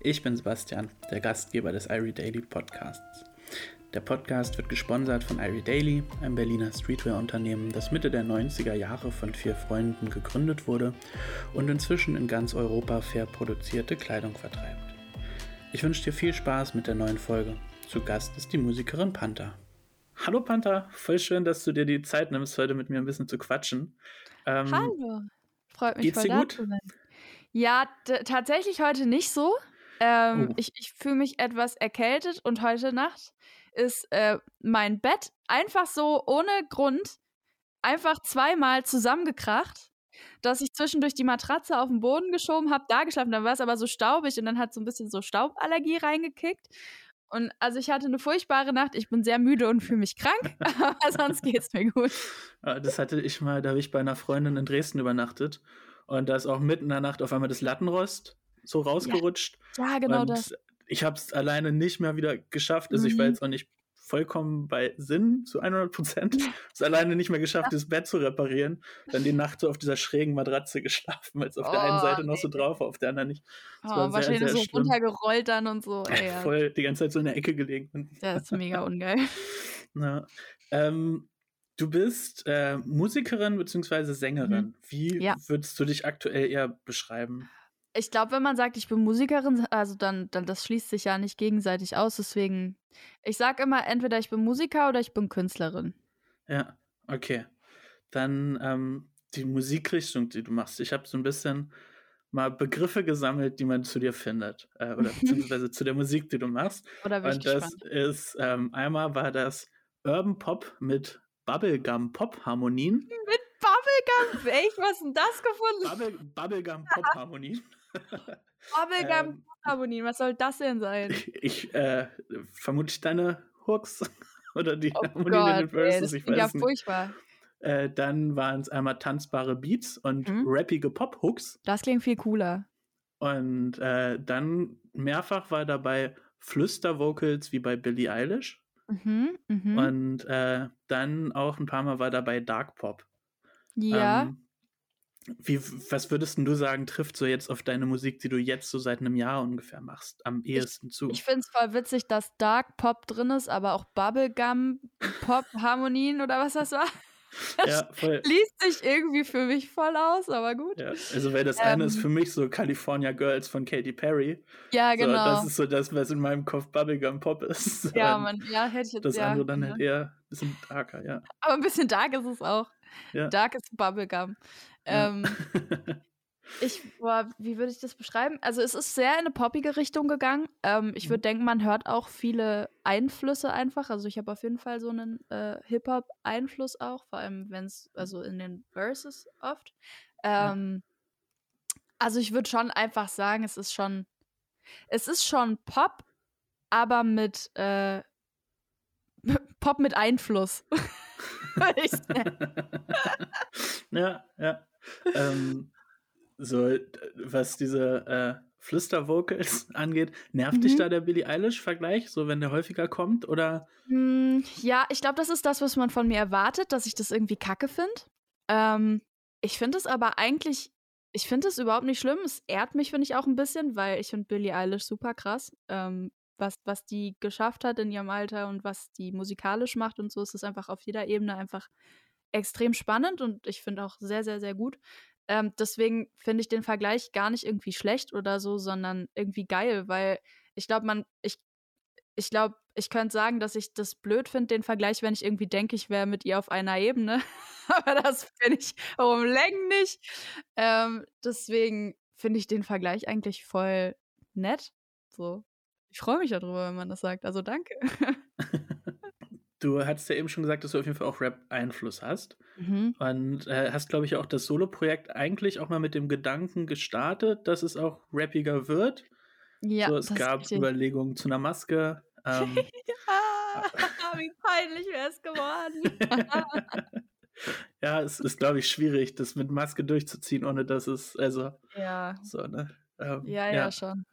Ich bin Sebastian, der Gastgeber des Irie Daily Podcasts. Der Podcast wird gesponsert von Irie Daily, einem Berliner Streetwear-Unternehmen, das Mitte der 90er Jahre von vier Freunden gegründet wurde und inzwischen in ganz Europa fair produzierte Kleidung vertreibt. Ich wünsche dir viel Spaß mit der neuen Folge. Zu Gast ist die Musikerin Panther. Hallo Panther, voll schön, dass du dir die Zeit nimmst, heute mit mir ein bisschen zu quatschen. Ähm, Hallo, freut mich geht's voll dir gut? Ja, tatsächlich heute nicht so. Ähm, oh. Ich, ich fühle mich etwas erkältet und heute Nacht ist äh, mein Bett einfach so ohne Grund einfach zweimal zusammengekracht, dass ich zwischendurch die Matratze auf den Boden geschoben habe, da geschlafen, dann war es aber so staubig und dann hat so ein bisschen so Stauballergie reingekickt. Und also ich hatte eine furchtbare Nacht, ich bin sehr müde und fühle mich krank, aber sonst geht es mir gut. Das hatte ich mal, da habe ich bei einer Freundin in Dresden übernachtet und da ist auch mitten in der Nacht auf einmal das Lattenrost so rausgerutscht. Ja, ja genau und das. Ich habe es alleine nicht mehr wieder geschafft. Also mhm. ich war mhm. jetzt auch nicht vollkommen bei Sinn zu 100 Prozent. es alleine nicht mehr geschafft, ja. das Bett zu reparieren. Dann die Nacht so auf dieser schrägen Matratze geschlafen, weil es auf oh, der einen oh, Seite noch so drauf war, auf der anderen nicht. Das oh, war wahrscheinlich sehr, sehr so schlimm. runtergerollt dann und so. Ey, ja. Voll die ganze Zeit so in der Ecke gelegen. Das ist mega ungeil. Na, ähm, Du bist äh, Musikerin bzw. Sängerin. Mhm. Wie ja. würdest du dich aktuell eher beschreiben? Ich glaube, wenn man sagt, ich bin Musikerin, also dann, dann das schließt sich ja nicht gegenseitig aus. Deswegen, ich sage immer, entweder ich bin Musiker oder ich bin Künstlerin. Ja, okay. Dann ähm, die Musikrichtung, die du machst. Ich habe so ein bisschen mal Begriffe gesammelt, die man zu dir findet. Äh, oder beziehungsweise zu der Musik, die du machst. Oder Und das gespannt. ist, ähm, einmal war das Urban Pop mit Bubblegum-Pop-Harmonien. Mit Bubblegum? Echt, was denn das gefunden? Bubble, Bubblegum-Pop-Harmonien. Bubblegum-Pop-Harmonien, was soll das denn sein? Ich, äh, vermute deine Hooks oder die oh Harmonien Gott, in den Verses, ey, ich weiß ja, nicht. furchtbar. Äh, dann waren es einmal tanzbare Beats und Mhm. rappige Pop-Hooks. Das klingt viel cooler. Und äh, dann mehrfach war dabei Flüster-Vocals wie bei Billie Eilish. Mhm, mhm. Und äh, dann auch ein paar Mal war dabei Dark Pop. Ja. Ähm, wie, was würdest denn du sagen, trifft so jetzt auf deine Musik, die du jetzt so seit einem Jahr ungefähr machst, am ehesten zu? Ich finde es voll witzig, dass Dark Pop drin ist, aber auch Bubblegum Pop Harmonien oder was das war. Das ja, voll. liest sich irgendwie für mich voll aus, aber gut. Ja, also weil das eine ist Ähm. für mich so California Girls von Katy Perry. Ja, So, genau. das ist so das, was in meinem Kopf Bubblegum Pop ist. ja, man, ja, hätte ich jetzt Das andere dann halt eher ein bisschen darker, ja. Aber ein bisschen dark ist es auch. Ja. Dark ist Bubblegum. Ja. Ähm, ich, boah, wie würde ich das beschreiben? Also es ist sehr in eine poppige Richtung gegangen. Ähm, ich Mhm. würde denken, man hört auch viele Einflüsse einfach. Also ich habe auf jeden Fall so einen äh, Hip-Hop-Einfluss auch, vor allem wenn es, also in den Verses oft. Ja. Ähm, Also ich würde schon einfach sagen, es ist schon, es ist schon Pop, aber mit äh, Pop mit Einfluss. Sagen. ja, ja. Ähm, so, was diese äh, Flüster-Vocals angeht, nervt dich Mhm. da der Billie Eilish-Vergleich, so wenn der häufiger kommt? Oder Hm, ja, ich glaube, das ist das, was man von mir erwartet, dass ich das irgendwie kacke finde. Ähm, ich finde es aber eigentlich, ich finde es überhaupt nicht schlimm. Es ehrt mich, finde ich, auch ein bisschen, weil ich finde Billie Eilish super krass. Ähm, was, was die geschafft hat in ihrem Alter und was die musikalisch macht und so, ist es einfach auf jeder Ebene einfach extrem spannend und ich finde auch sehr, sehr, sehr gut. Ähm, deswegen finde ich den Vergleich gar nicht irgendwie schlecht oder so, sondern irgendwie geil, weil ich glaube, man, ich, ich glaube, ich könnte sagen, dass ich das blöd finde, den Vergleich, wenn ich irgendwie denke, ich wäre mit ihr auf einer Ebene. Aber das bin ich um Längen nicht. Ähm, deswegen finde ich den Vergleich eigentlich voll nett. So. Ich freue mich darüber, wenn man das sagt. Also danke. du hattest ja eben schon gesagt, dass du auf jeden Fall auch Rap-Einfluss hast. Mhm. Und äh, hast, glaube ich, auch das Solo-Projekt eigentlich auch mal mit dem Gedanken gestartet, dass es auch rappiger wird. Ja, so, es gab. Überlegungen zu einer Maske. Ähm, Ah, wie peinlich wäre es geworden. ja, es ist, glaube ich, schwierig, das mit Maske durchzuziehen, ohne dass es, also, ja. so, ne? Ähm, ja, ja, schon.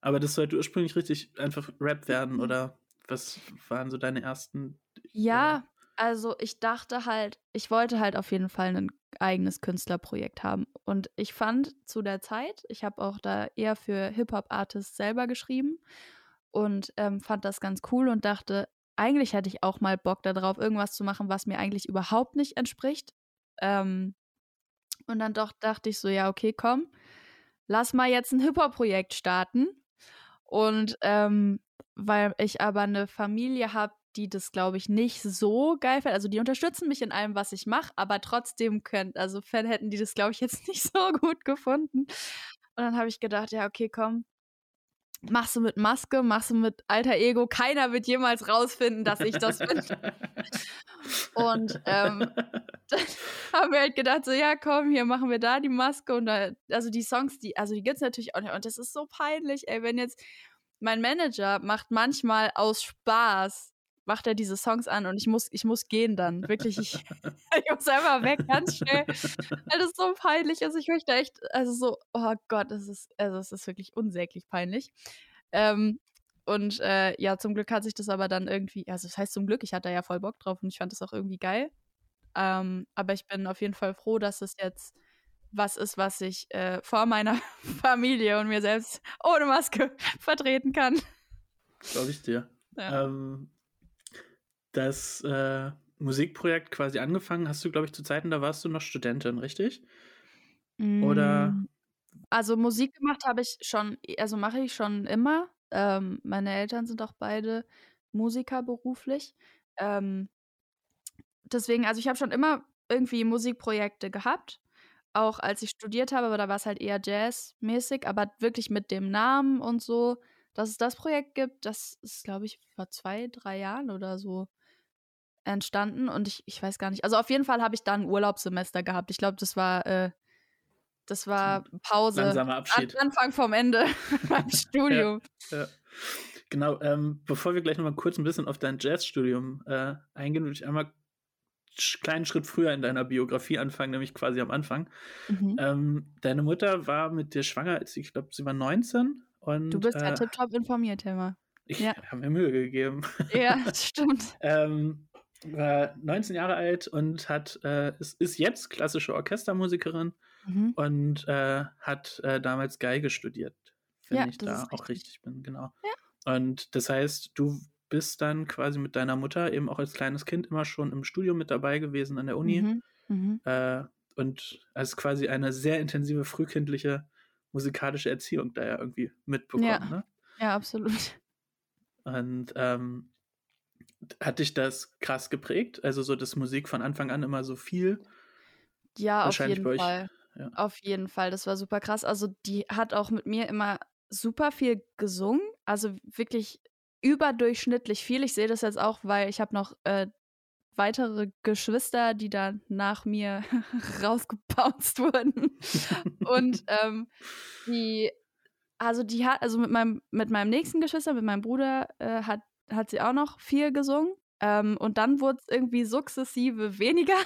Aber das sollte ursprünglich richtig einfach Rap werden, oder was waren so deine ersten? Ja, also ich dachte halt, ich wollte halt auf jeden Fall einen, eigenes Künstlerprojekt haben. Und ich fand zu der Zeit, ich habe auch da eher für Hip-Hop-Artists selber geschrieben und ähm, fand das ganz cool und dachte, eigentlich hätte ich auch mal Bock darauf, irgendwas zu machen, was mir eigentlich überhaupt nicht entspricht. Ähm, und dann doch dachte ich so, ja, okay, komm, lass mal jetzt ein Hip-Hop-Projekt starten. Und ähm, weil ich aber eine Familie habe, die das, glaube ich, nicht so geil finden. Also die unterstützen mich in allem, was ich mache, aber trotzdem können, also Fan hätten die das, glaube ich, jetzt nicht so gut gefunden. Und dann habe ich gedacht, ja, okay, komm, machst du mit Maske, machst du mit alter Ego. Keiner wird jemals rausfinden, dass ich das bin. und ähm, dann haben wir halt gedacht, so, ja, komm, hier machen wir da die Maske. Und da, also die Songs, die, also die gibt es natürlich auch nicht. Und das ist so peinlich, ey, wenn jetzt mein Manager macht manchmal aus Spaß macht er diese Songs an und ich muss, ich muss gehen dann. Wirklich, ich, ich muss einfach weg, ganz schnell. Weil das so peinlich ist. Ich möchte echt, also so, oh Gott, das ist, also es ist wirklich unsäglich peinlich. Ähm, und äh, ja, zum Glück hat sich das aber dann irgendwie, also das heißt zum Glück, ich hatte ja voll Bock drauf und ich fand das auch irgendwie geil. Ähm, aber ich bin auf jeden Fall froh, dass es jetzt was ist, was ich äh, vor meiner Familie und mir selbst ohne Maske vertreten kann. Glaube ich dir. Ja. Ähm, das äh, Musikprojekt quasi angefangen hast du, glaube ich, zu Zeiten, da warst du noch Studentin, richtig? Oder? Mm, also Musik gemacht habe ich schon, also mache ich schon immer. Ähm, meine Eltern sind auch beide Musiker beruflich. Ähm, deswegen, also ich habe schon immer irgendwie Musikprojekte gehabt, auch als ich studiert habe, aber da war es halt eher jazzmäßig, aber wirklich mit dem Namen und so, dass es das Projekt gibt, das ist, glaube ich, vor zwei, drei Jahren oder so entstanden und ich, ich weiß gar nicht. Also auf jeden Fall habe ich dann ein Urlaubssemester gehabt. Ich glaube, das war äh, das war Pause. Langsamer Abschied. An Anfang vom Ende beim Studium. Ja, ja. Genau, ähm, bevor wir gleich nochmal kurz ein bisschen auf dein Jazzstudium äh, eingehen, würde ich einmal einen kleinen Schritt früher in deiner Biografie anfangen, nämlich quasi am Anfang. Mhm. Ähm, deine Mutter war mit dir schwanger, als ich glaube, sie war 19. Und, du bist ja äh, tiptop informiert, Helma. Ich ja. habe mir Mühe gegeben. Ja, das stimmt. ähm, war 19 Jahre alt und hat, äh, ist, ist jetzt klassische Orchestermusikerin mhm. und äh, hat äh, damals Geige studiert, wenn ja, ich da auch richtig bin, genau. Ja. Und das heißt, du bist dann quasi mit deiner Mutter eben auch als kleines Kind immer schon im Studium mit dabei gewesen an der Uni. Mhm. Mhm. Äh, und als quasi eine sehr intensive frühkindliche musikalische Erziehung da ja irgendwie mitbekommen. Ja, ne? ja absolut. Und ähm, hat dich das krass geprägt? Also so, dass Musik von Anfang an immer so viel? Ja, auf jeden Fall. Ja. Auf jeden Fall, das war super krass. Also die hat auch mit mir immer super viel gesungen, also wirklich überdurchschnittlich viel. Ich sehe das jetzt auch, weil ich habe noch äh, weitere Geschwister, die dann nach mir rausgebounced wurden. Und ähm, die, also die hat, also mit meinem, mit meinem nächsten Geschwister, mit meinem Bruder, äh, hat hat sie auch noch viel gesungen. Ähm, und dann wurde es irgendwie sukzessive weniger.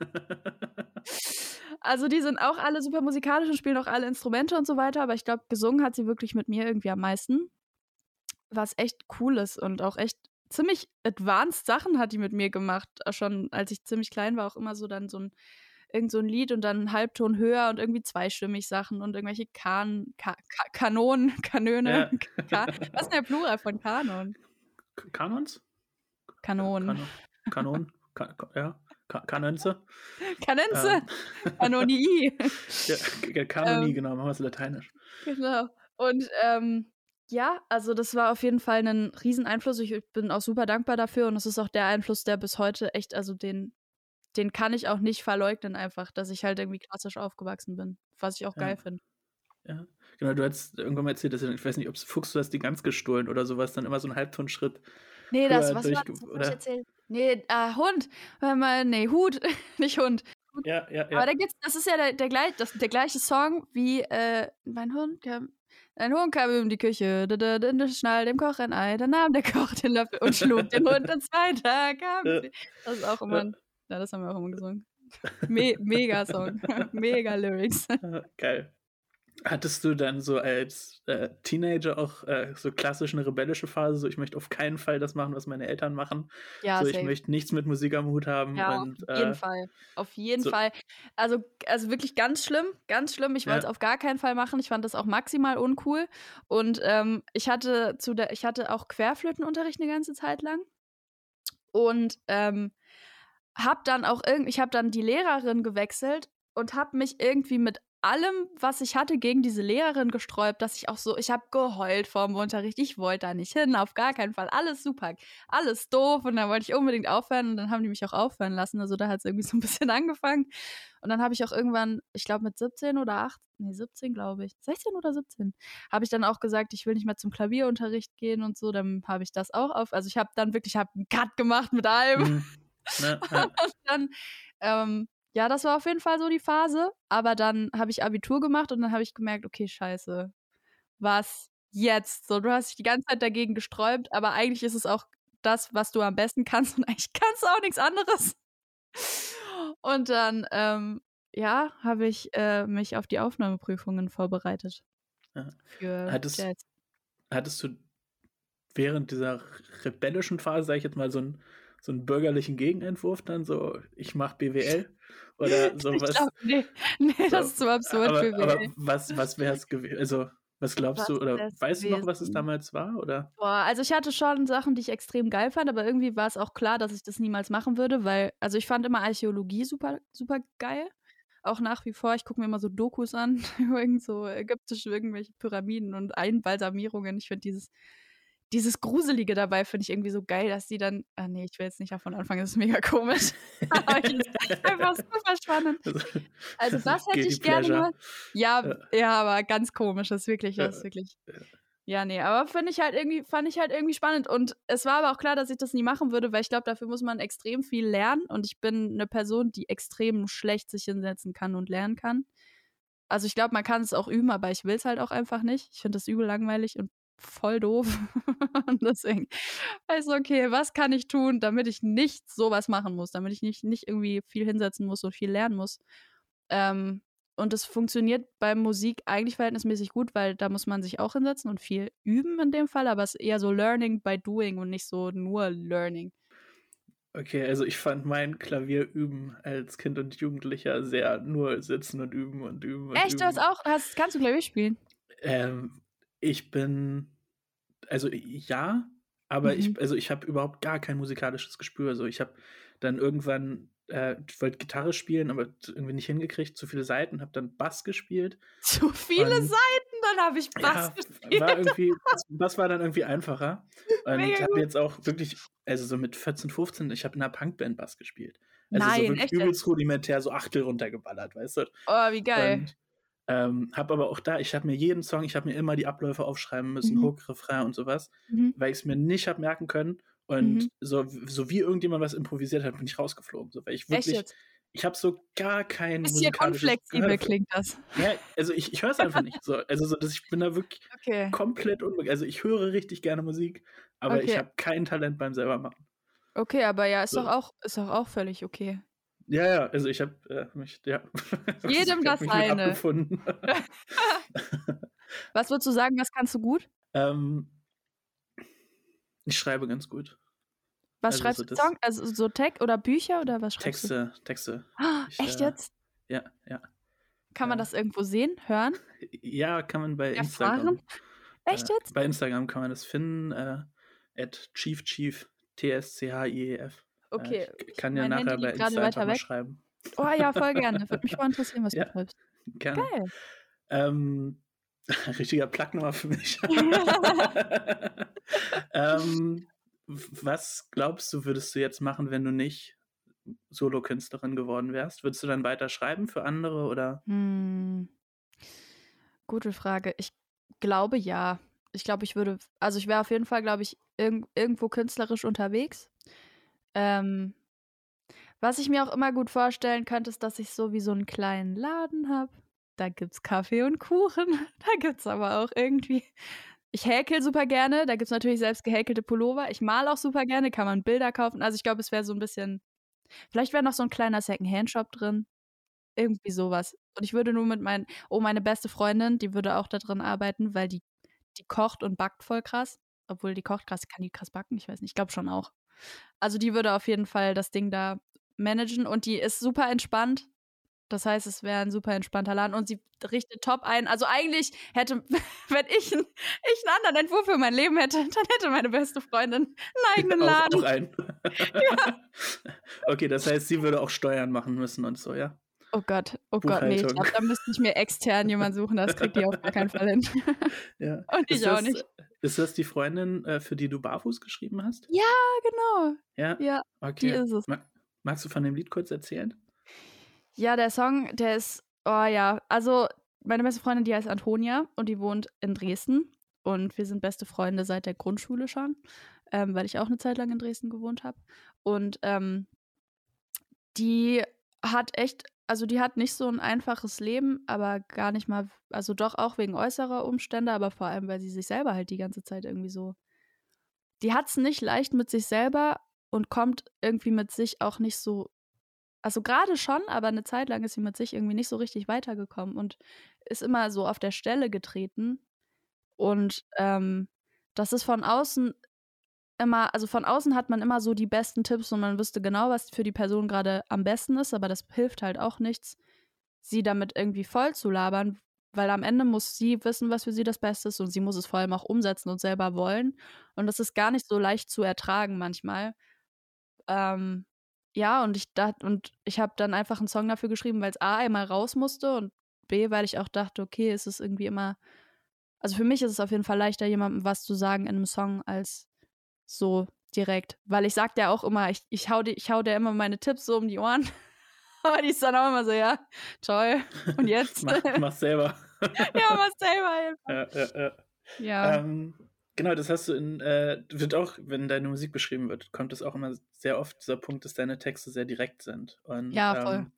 also die sind auch alle super musikalisch und spielen auch alle Instrumente und so weiter, aber ich glaube, gesungen hat sie wirklich mit mir irgendwie am meisten. Was echt cool ist und auch echt ziemlich advanced Sachen hat die mit mir gemacht. Schon als ich ziemlich klein war, auch immer so dann so ein irgend so ein Lied und dann einen Halbton höher und irgendwie zweistimmig Sachen und irgendwelche kan Ka Ka Kanonen, Kanöne. Ja. Ka Was ist denn der Plural von Kanon? Kanons? Kanonen. Kanon, Kanon, Ka ja. Ka Kanönze. Kanönze. Ähm. Kanonii. ja, Kanonie, ähm, genau, machen wir es lateinisch. Genau. Und ähm, ja, also das war auf jeden Fall ein Rieseneinfluss. Ich bin auch super dankbar dafür und es ist auch der Einfluss, der bis heute echt, also den, den kann ich auch nicht verleugnen, einfach, dass ich halt irgendwie klassisch aufgewachsen bin, was ich auch ja. geil finde. Ja. Genau, du hast irgendwann mal erzählt, dass ich weiß nicht, ob es Fuchs, du hast die ganz gestohlen oder sowas, dann immer so einen Halbtonschritt. Nee, das, was durch, war das, oder? ich erzählt? Nee, äh, Hund. Nee, Hut, nicht Hund. Ja, ja, ja. Aber da gibt's, das ist ja der, der, gleich, das, der gleiche Song wie äh, Mein Hund kam. Ein Hund kam um die Küche, schnall dem Koch ein Ei, dann nahm der Koch den Löffel und schlug den Hund und zweiter kam. Das ist auch immer, ja, das haben wir auch immer gesungen. Me mega Song, mega Lyrics. Geil. Hattest du dann so als äh, Teenager auch äh, so klassisch eine rebellische Phase, so ich möchte auf keinen Fall das machen, was meine Eltern machen. Ja, so ich safe. möchte nichts mit Musik am Hut haben. Ja, und, auf jeden äh, Fall. Auf jeden so, Fall. Also, also wirklich ganz schlimm, ganz schlimm. Ich wollte es ja. auf gar keinen Fall machen. Ich fand das auch maximal uncool. Und ähm, ich hatte zu der, ich hatte auch Querflötenunterricht eine ganze Zeit lang. Und ähm, hab dann auch irgendwie, ich habe dann die Lehrerin gewechselt und habe mich irgendwie mit allem, was ich hatte, gegen diese Lehrerin gesträubt, dass ich auch so, ich habe geheult vorm Unterricht, ich wollte da nicht hin, auf gar keinen Fall, alles super, alles doof und dann wollte ich unbedingt aufhören und dann haben die mich auch aufhören lassen, also da hat es irgendwie so ein bisschen angefangen und dann habe ich auch irgendwann, ich glaube mit 17 oder 8, nee 17 glaube ich, 16 oder 17, habe ich dann auch gesagt, ich will nicht mehr zum Klavierunterricht gehen und so, dann habe ich das auch auf, also ich habe dann wirklich, ich habe einen Cut gemacht mit allem Mhm. Ne, ja. und dann, ähm, ja, das war auf jeden Fall so die Phase. Aber dann habe ich Abitur gemacht und dann habe ich gemerkt, okay, scheiße, was jetzt? So, du hast dich die ganze Zeit dagegen gesträubt, aber eigentlich ist es auch das, was du am besten kannst und eigentlich kannst du auch nichts anderes. Und dann, ähm, ja, habe ich äh, mich auf die Aufnahmeprüfungen vorbereitet Ja. für Hattest, Jazz. hattest du während dieser rebellischen Phase, sag ich jetzt mal, so einen, so einen bürgerlichen Gegenentwurf dann so, ich mach BWL oder Ich sowas? glaube, nee, nee, So, das ist zu absurd aber, für aber mich. was, was wäre es gewesen? Also, was glaubst Was du, oder weißt du noch, was es gewesen? damals war? Oder? Boah, also ich hatte schon Sachen, die ich extrem geil fand, aber irgendwie war es auch klar, dass ich das niemals machen würde, weil, also ich fand immer Archäologie super, super geil. Auch nach wie vor, ich gucke mir immer so Dokus an, irgend so ägyptische irgendwelche Pyramiden und Einbalsamierungen. Ich finde dieses, dieses Gruselige dabei finde ich irgendwie so geil, dass die dann, ah nee, ich will jetzt nicht davon anfangen, das ist mega komisch. aber ich ist einfach super spannend. Also das hätte ich gerne mal. Ja, Ja. ja, aber ganz komisch, das ist wirklich, Ja, das ist wirklich. ja. Ja, nee, aber finde ich halt irgendwie, fand ich halt irgendwie spannend. Und es war aber auch klar, dass ich das nie machen würde, weil ich glaube, dafür muss man extrem viel lernen. Und ich bin eine Person, die extrem schlecht sich hinsetzen kann und lernen kann. Also ich glaube, man kann es auch üben, aber ich will es halt auch einfach nicht. Ich finde das übel langweilig und voll doof. und deswegen also okay, was kann ich tun, damit ich nicht sowas machen muss, damit ich nicht, nicht irgendwie viel hinsetzen muss und viel lernen muss. Ähm, und es funktioniert bei Musik eigentlich verhältnismäßig gut, weil da muss man sich auch hinsetzen und viel üben in dem Fall, aber es ist eher so Learning by Doing und nicht so nur Learning. Okay, also ich fand mein Klavierüben als Kind und Jugendlicher sehr nur sitzen und üben und üben und Echt, du hast üben. auch, hast, kannst du Klavier spielen? Ähm, ich bin, also ja, aber Mhm. ich, also ich habe überhaupt gar kein musikalisches Gespür. Also ich habe dann irgendwann, äh, ich wollte Gitarre spielen, aber irgendwie nicht hingekriegt, zu viele Seiten, habe dann Bass gespielt. Zu viele Und Seiten, dann habe ich Bass ja, gespielt. war irgendwie, Bass, Bass war dann irgendwie einfacher. Und Mega habe jetzt auch wirklich, also so mit 14, 15, ich habe in einer Punkband Bass gespielt. Also so Nein, wirklich echt übelst rudimentär, so Achtel runtergeballert, weißt du? Oh, wie geil. Und ähm, habe aber auch da, ich habe mir jeden Song, ich habe mir immer die Abläufe aufschreiben müssen, Mhm. Hook, Refrain und sowas, Mhm. weil ich es mir nicht habe merken können. Und Mhm. so, so wie irgendjemand was improvisiert hat, bin ich rausgeflogen. So, weil ich wirklich, ich habe so gar kein Bisschen musikalisches unflexibel Gehör für- klingt das. Ja, also ich, ich höre es einfach nicht. So, also so, dass ich bin da wirklich Okay. komplett unbegeistert. Also ich höre richtig gerne Musik, aber ich Okay. habe kein Talent beim selber machen. Okay, aber ja, ist So. doch auch, ist doch auch völlig okay. Ja, ja, also ich habe äh, mich, ja. Jedem das abgefunden. Was würdest du sagen, was kannst du gut? ähm, ich schreibe ganz gut. Was Also schreibst so du? Song? Also so Tech oder Bücher oder was schreibst du? Texte, Texte. Ich, echt äh, jetzt? Ja, ja. Kann man ja. das irgendwo sehen, hören, Ja, kann man bei Instagram. erfahren? Echt Äh, jetzt? bei Instagram kann man das finden. Äh, at Chief Chief, T-S-C-H-I-E-F. Okay. Äh, ich ich- kann mein nachher Handy bei Insta weiter weg. schreiben. Oh ja, voll gerne. Würde mich mal interessieren, was Ja. du schreibst. Gerne. Geil. Ähm, richtiger Plagnummer für mich. ähm, was glaubst du, würdest du jetzt machen, wenn du nicht Solokünstlerin geworden wärst? Würdest du dann weiter schreiben für andere oder? Hm. Gute Frage. Ich glaube ja. Ich glaube, ich würde, also ich wäre auf jeden Fall, glaube ich, irg irgendwo künstlerisch unterwegs. Ähm, was ich mir auch immer gut vorstellen könnte, ist, dass ich so wie so einen kleinen Laden habe. Da gibt's Kaffee und Kuchen. Da gibt's aber auch irgendwie. Ich häkel super gerne. Da gibt's natürlich selbst gehäkelte Pullover. Ich male auch super gerne. Kann man Bilder kaufen. Also ich glaube, es wäre so ein bisschen. Vielleicht wäre noch so ein kleiner Secondhand-Shop drin. Irgendwie sowas. Und ich würde nur mit meinen, oh, meine beste Freundin, die würde auch da drin arbeiten, weil die, die kocht und backt voll krass. Obwohl die kocht krass, kann die krass backen? Ich weiß nicht, ich glaube schon auch. Also die würde auf jeden Fall das Ding da managen und die ist super entspannt. Das heißt, es wäre ein super entspannter Laden und sie richtet top ein. Also eigentlich hätte, wenn ich, ein, ich einen anderen Entwurf für mein Leben hätte, dann hätte meine beste Freundin einen eigenen Laden. Auch, auch einen. ja. Okay, das heißt, sie würde auch Steuern machen müssen und so, ja? Oh Gott, oh Gott, nee, ich glaube, da müsste ich mir extern jemanden suchen, das kriegt die auf gar keinen Fall hin. Ja. Und ich das, auch nicht. Ist das die Freundin, äh, für die du Barfuß geschrieben hast? Ja, genau. Ja, ja okay. die ist es. Magst du von dem Lied kurz erzählen? Ja, der Song, der ist, oh ja, also meine beste Freundin, die heißt Antonia und die wohnt in Dresden. Und wir sind beste Freunde seit der Grundschule schon, ähm, weil ich auch eine Zeit lang in Dresden gewohnt habe. Und ähm, die hat echt, also die hat nicht so ein einfaches Leben, aber gar nicht mal, also doch auch wegen äußerer Umstände, aber vor allem, weil sie sich selber halt die ganze Zeit irgendwie so. Die hat es nicht leicht mit sich selber und kommt irgendwie mit sich auch nicht so also gerade schon, aber eine Zeit lang ist sie mit sich irgendwie nicht so richtig weitergekommen und ist immer so auf der Stelle getreten. Und ähm, das ist von außen immer, also von außen hat man immer so die besten Tipps und man wüsste genau, was für die Person gerade am besten ist, aber das hilft halt auch nichts, sie damit irgendwie voll zu labern, weil am Ende muss sie wissen, was für sie das Beste ist und sie muss es vor allem auch umsetzen und selber wollen. Und das ist gar nicht so leicht zu ertragen manchmal. Ähm, ja, und ich dachte, und ich habe dann einfach einen Song dafür geschrieben, weil es A einmal raus musste und B, weil ich auch dachte, okay, es ist irgendwie immer, also für mich ist es auf jeden Fall leichter, jemandem was zu sagen in einem Song, als so direkt. Weil ich sag ja auch immer, ich, ich hau dir, ich hau dir immer meine Tipps so um die Ohren. Aber die ist dann auch immer so, ja, toll. Und jetzt? mach, mach selber. ja, mach selber. Ja, ja, ja. ja. Ähm, Genau, das hast du in, äh, wird auch, wenn deine Musik beschrieben wird, kommt es auch immer sehr oft dieser Punkt, dass deine Texte sehr direkt sind. Und, ja, voll. Ähm,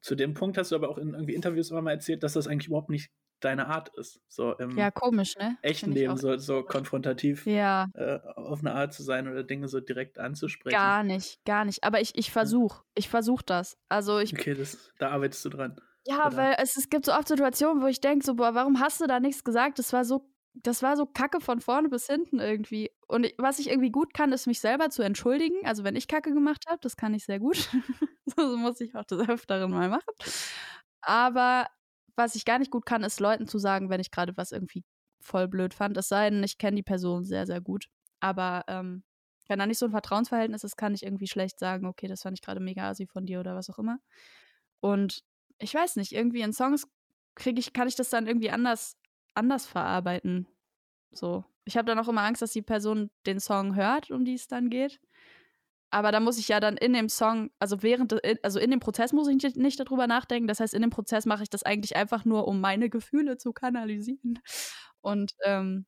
zu dem Punkt hast du aber auch in irgendwie Interviews immer mal erzählt, dass das eigentlich überhaupt nicht deine Art ist. So im ja, komisch, ne? echten Leben so, so konfrontativ ja. äh, auf eine Art zu sein oder Dinge so direkt anzusprechen. Gar nicht, gar nicht. Aber ich, ich versuche, ich versuche das. Also ich. Okay, das, da arbeitest du dran. Ja, oder? weil es, es gibt so oft Situationen, wo ich denke, so, boah, warum hast du da nichts gesagt? Das war so das war so Kacke von vorne bis hinten irgendwie. Und ich, was ich irgendwie gut kann, ist mich selber zu entschuldigen. Also wenn ich Kacke gemacht habe, das kann ich sehr gut. so muss ich auch des Öfteren mal machen. Aber was ich gar nicht gut kann, ist Leuten zu sagen, wenn ich gerade was irgendwie voll blöd fand. Es sei denn, ich kenne die Person sehr, sehr gut. Aber ähm, wenn da nicht so ein Vertrauensverhältnis ist, kann ich irgendwie schlecht sagen, okay, das fand ich gerade mega assi von dir oder was auch immer. Und ich weiß nicht, irgendwie in Songs kriege ich, kann ich das dann irgendwie anders anders verarbeiten. So. Ich habe dann auch immer Angst, dass die Person den Song hört, um die es dann geht. Aber da muss ich ja dann in dem Song, also während, also in dem Prozess muss ich nicht, darüber nachdenken. Das heißt, in dem Prozess mache ich das eigentlich einfach nur, um meine Gefühle zu kanalisieren. Und ähm,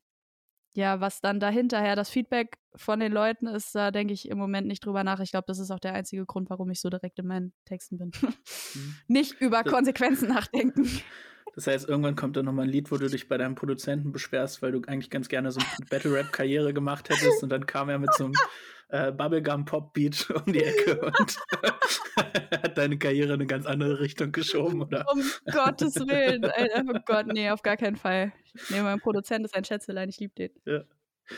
ja, was dann dahinterher das Feedback von den Leuten ist, da denke ich im Moment nicht drüber nach. Ich glaube, das ist auch der einzige Grund, warum ich so direkt in meinen Texten bin. Mhm. nicht über Konsequenzen nachdenken. Das heißt, irgendwann kommt dann nochmal ein Lied, wo du dich bei deinem Produzenten beschwerst, weil du eigentlich ganz gerne so eine Battle-Rap-Karriere gemacht hättest und dann kam er mit so einem äh, Bubblegum-Pop-Beat um die Ecke und hat deine Karriere in eine ganz andere Richtung geschoben, oder? Um Gottes Willen, Alter. Oh Gott, nee, auf gar keinen Fall. Nee, mein Produzent ist ein Schätzelein, ich liebe den. Ja.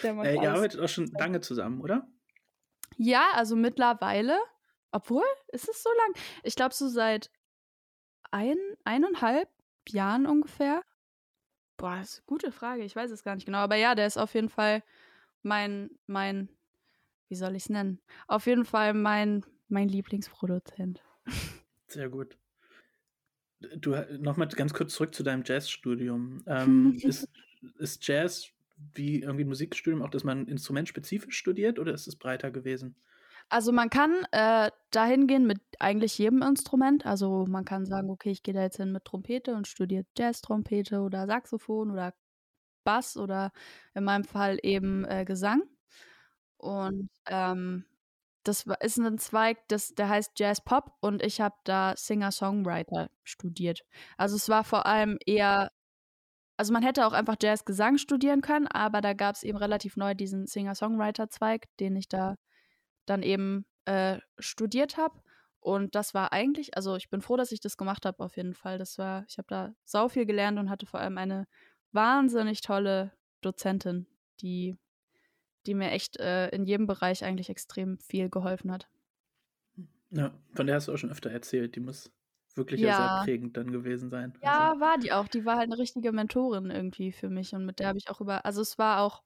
Äh, ihr arbeitet auch schon lange zusammen, oder? Ja, also mittlerweile. Obwohl, ist es so lang? Ich glaube, so seit ein, eineinhalb Jahren ungefähr. Boah, das ist eine gute Frage. Ich weiß es gar nicht genau. Aber ja, der ist auf jeden Fall mein, mein, wie soll ich es nennen? Auf jeden Fall mein, mein Lieblingsproduzent. Sehr gut. Du nochmal ganz kurz zurück zu deinem Jazzstudium. Ähm, ist, ist Jazz wie irgendwie ein Musikstudium auch, dass man instrumentspezifisch studiert oder ist es breiter gewesen? Also man kann äh, dahin gehen mit eigentlich jedem Instrument. Also man kann sagen, okay, ich gehe da jetzt hin mit Trompete und studiere Jazz-Trompete oder Saxophon oder Bass oder in meinem Fall eben äh, Gesang. Und ähm, das ist ein Zweig, das, der heißt Jazz Pop und ich habe da Singer-Songwriter studiert. Also es war vor allem eher, also man hätte auch einfach Jazz-Gesang studieren können, aber da gab es eben relativ neu diesen Singer-Songwriter-Zweig, den ich da dann eben äh, studiert habe. Und das war eigentlich, also ich bin froh, dass ich das gemacht habe, auf jeden Fall. Das war, ich habe da sau viel gelernt und hatte vor allem eine wahnsinnig tolle Dozentin, die, die mir echt äh, in jedem Bereich eigentlich extrem viel geholfen hat. Ja, von der hast du auch schon öfter erzählt. Die muss wirklich ja. sehr prägend dann gewesen sein. Ja, also. war die auch. Die war halt eine richtige Mentorin irgendwie für mich und mit der habe ich auch über, also es war auch,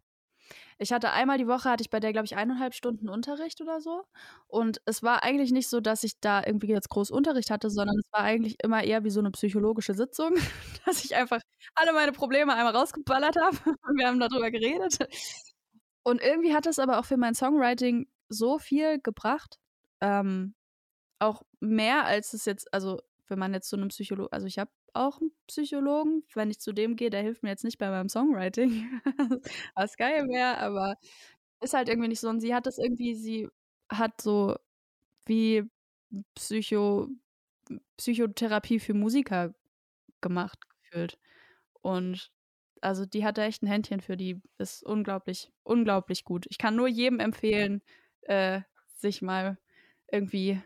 ich hatte einmal die Woche, hatte ich bei der, glaube ich, eineinhalb Stunden Unterricht oder so. Und es war eigentlich nicht so, dass ich da irgendwie jetzt groß Unterricht hatte, sondern es war eigentlich immer eher wie so eine psychologische Sitzung, dass ich einfach alle meine Probleme einmal rausgeballert habe. Wir haben darüber geredet. Und irgendwie hat es aber auch für mein Songwriting so viel gebracht. Ähm, auch mehr als es jetzt, also wenn man jetzt zu einem Psychologen, also ich habe auch einen Psychologen, wenn ich zu dem gehe, der hilft mir jetzt nicht bei meinem Songwriting, was geil wäre, aber ist halt irgendwie nicht so. Und sie hat das irgendwie, sie hat so wie Psycho, Psychotherapie für Musiker gemacht gefühlt. Und also die hat da echt ein Händchen für, die ist unglaublich, unglaublich gut. Ich kann nur jedem empfehlen, äh, sich mal irgendwie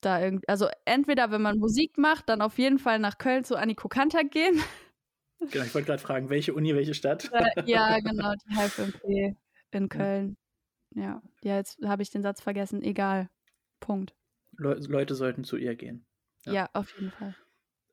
da irgendwie, also entweder wenn man Musik macht, dann auf jeden Fall nach Köln zu Anniko Kanter gehen. Genau, ich wollte gerade fragen, welche Uni, welche Stadt? Äh, ja, genau, die HFMP in Köln. Ja, ja jetzt habe ich den Satz vergessen. Egal. Punkt. Le Leute sollten zu ihr gehen. Ja, ja auf jeden Fall.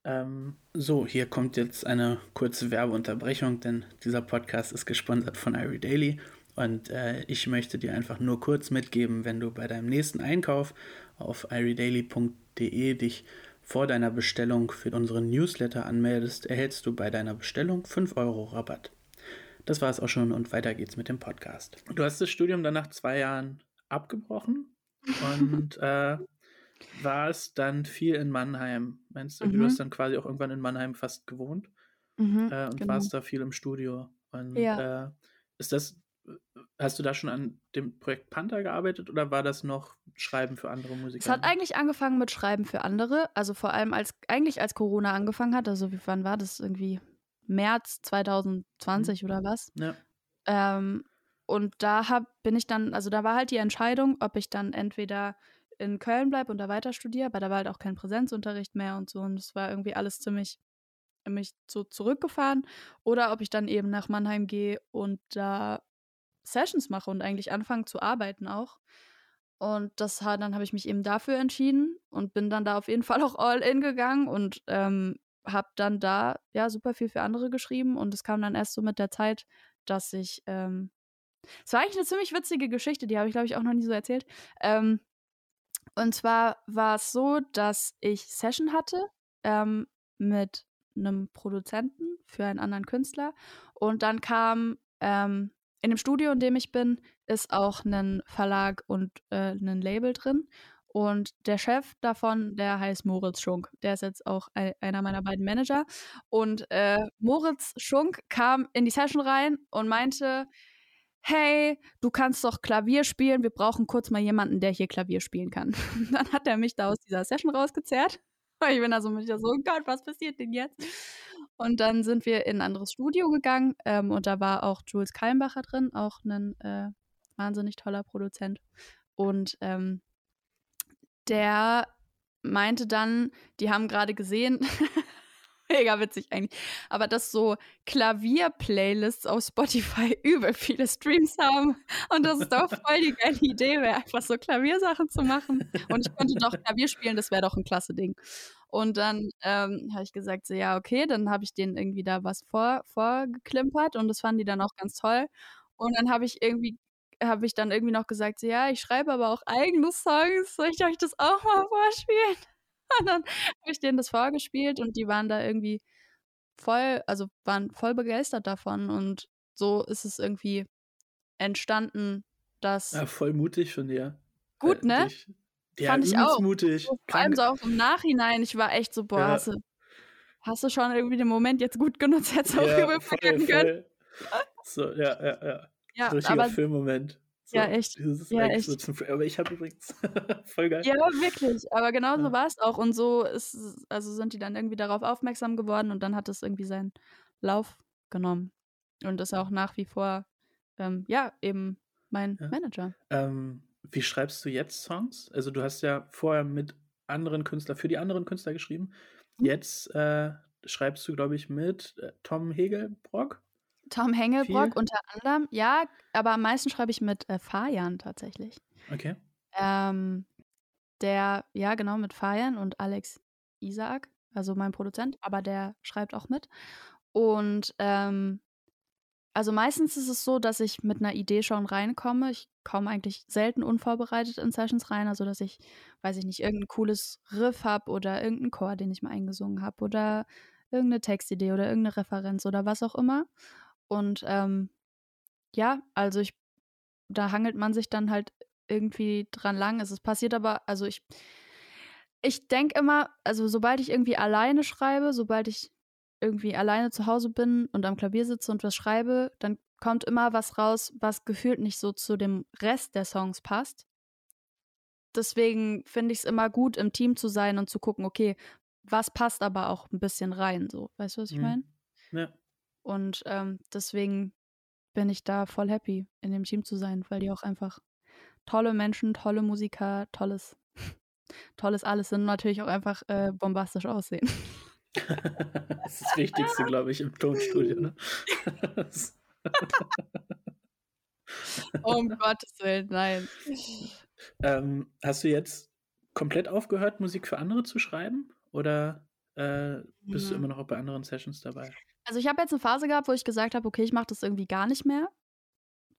Ähm, so, hier kommt jetzt eine kurze Werbeunterbrechung, denn dieser Podcast ist gesponsert von Irie Daily. Und äh, ich möchte dir einfach nur kurz mitgeben, wenn du bei deinem nächsten Einkauf auf iredaily.de dich vor deiner Bestellung für unseren Newsletter anmeldest, erhältst du bei deiner Bestellung 5 Euro Rabatt. Das war es auch schon und weiter geht's mit dem Podcast. Du hast das Studium dann nach zwei Jahren abgebrochen und äh, warst dann viel in Mannheim. Meinst du, mhm. du hast dann quasi auch irgendwann in Mannheim fast gewohnt mhm, äh, und genau. warst da viel im Studio. Und ja. äh, ist das Hast du da schon an dem Projekt Panther gearbeitet oder war das noch Schreiben für andere Musiker? Es hat eigentlich angefangen mit Schreiben für andere, also vor allem als eigentlich als Corona angefangen hat, also wie wann war das irgendwie März 2020 mhm. oder was? Ja. Ähm, und da hab, bin ich dann, also da war halt die Entscheidung, ob ich dann entweder in Köln bleibe und da weiter studiere, aber da war halt auch kein Präsenzunterricht mehr und so und es war irgendwie alles ziemlich mich so zurückgefahren oder ob ich dann eben nach Mannheim gehe und da Sessions mache und eigentlich anfange zu arbeiten auch. Und das dann habe ich mich eben dafür entschieden und bin dann da auf jeden Fall auch all in gegangen und ähm, habe dann da ja super viel für andere geschrieben und es kam dann erst so mit der Zeit, dass ich ähm, es war eigentlich eine ziemlich witzige Geschichte, die habe ich glaube ich auch noch nie so erzählt. Ähm, und zwar war es so, dass ich Session hatte ähm, mit einem Produzenten für einen anderen Künstler und dann kam ähm, in dem Studio, in dem ich bin, ist auch ein Verlag und äh, ein Label drin. Und der Chef davon, der heißt Moritz Schunk. Der ist jetzt auch ein, einer meiner beiden Manager. Und äh, Moritz Schunk kam in die Session rein und meinte, hey, du kannst doch Klavier spielen, wir brauchen kurz mal jemanden, der hier Klavier spielen kann. dann hat er mich da aus dieser Session rausgezerrt. Ich bin da so mit so, oh Gott, was passiert denn jetzt? Und dann sind wir in ein anderes Studio gegangen ähm, und da war auch Jules Kalmbacher drin, auch ein äh, wahnsinnig toller Produzent. Und ähm, der meinte dann, die haben gerade gesehen, mega witzig eigentlich, aber dass so Klavier-Playlists auf Spotify über viele Streams haben und das ist doch voll die geile Idee wäre, einfach so Klaviersachen zu machen. Und ich könnte doch Klavier spielen, das wäre doch ein klasse Ding. Und dann ähm, habe ich gesagt, so ja, okay, dann habe ich denen irgendwie da was vor, vorgeklimpert und das fanden die dann auch ganz toll. Und dann habe ich irgendwie, habe ich dann irgendwie noch gesagt, so ja, ich schreibe aber auch eigene Songs, soll ich euch das auch mal vorspielen? Und dann habe ich denen das vorgespielt und die waren da irgendwie voll, also waren voll begeistert davon und so ist es irgendwie entstanden, dass. Ja, voll mutig von dir. Gut, äh, ne? Dich, ja, Fand ich auch. mutig. So, vor allem so auch im Nachhinein. Ich war echt so, boah, ja. hast, du, hast du schon irgendwie den Moment jetzt gut genutzt, hättest du ja, auch vergessen können. So, ja, ja, ja. ja Richtiger aber, Filmmoment. So, ja, echt. Ja, echt. Aber ich habe übrigens voll geil. Ja, wirklich. Aber genau so ja. war es auch. Und so ist, also sind die dann irgendwie darauf aufmerksam geworden und dann hat es irgendwie seinen Lauf genommen. Und ist auch nach wie vor, ähm, ja, eben mein ja. Manager. Ähm, wie schreibst du jetzt Songs? Also du hast ja vorher mit anderen Künstlern, für die anderen Künstler geschrieben. Mhm. Jetzt äh, schreibst du, glaube ich, mit äh, Tom Hegelbrock. Tom Hengelbrock Viel? unter anderem, ja, aber am meisten schreibe ich mit äh, Fajan tatsächlich. Okay. Ähm, der, ja, genau, mit Fajan und Alex Isaac, also mein Produzent, aber der schreibt auch mit. Und ähm, also meistens ist es so, dass ich mit einer Idee schon reinkomme. Ich komme eigentlich selten unvorbereitet in Sessions rein, also dass ich, weiß ich nicht, irgendein cooles Riff habe oder irgendeinen Chor, den ich mal eingesungen habe oder irgendeine Textidee oder irgendeine Referenz oder was auch immer. Und ähm, ja, also ich, da hangelt man sich dann halt irgendwie dran lang. Es passiert aber, also ich, ich denke immer, also sobald ich irgendwie alleine schreibe, sobald ich irgendwie alleine zu Hause bin und am Klavier sitze und was schreibe, dann kommt immer was raus, was gefühlt nicht so zu dem Rest der Songs passt. Deswegen finde ich es immer gut, im Team zu sein und zu gucken, okay, was passt aber auch ein bisschen rein, so. Weißt du, was ich mhm. meine? Ja. Und ähm, deswegen bin ich da voll happy, in dem Team zu sein, weil die auch einfach tolle Menschen, tolle Musiker, tolles, tolles alles sind und natürlich auch einfach äh, bombastisch aussehen. das ist das Wichtigste, glaube ich, im Tonstudio. Ne? um Gottes Willen, nein. Ähm, hast du jetzt komplett aufgehört, Musik für andere zu schreiben? Oder äh, bist mhm. du immer noch bei anderen Sessions dabei? Also ich habe jetzt eine Phase gehabt, wo ich gesagt habe, okay, ich mache das irgendwie gar nicht mehr,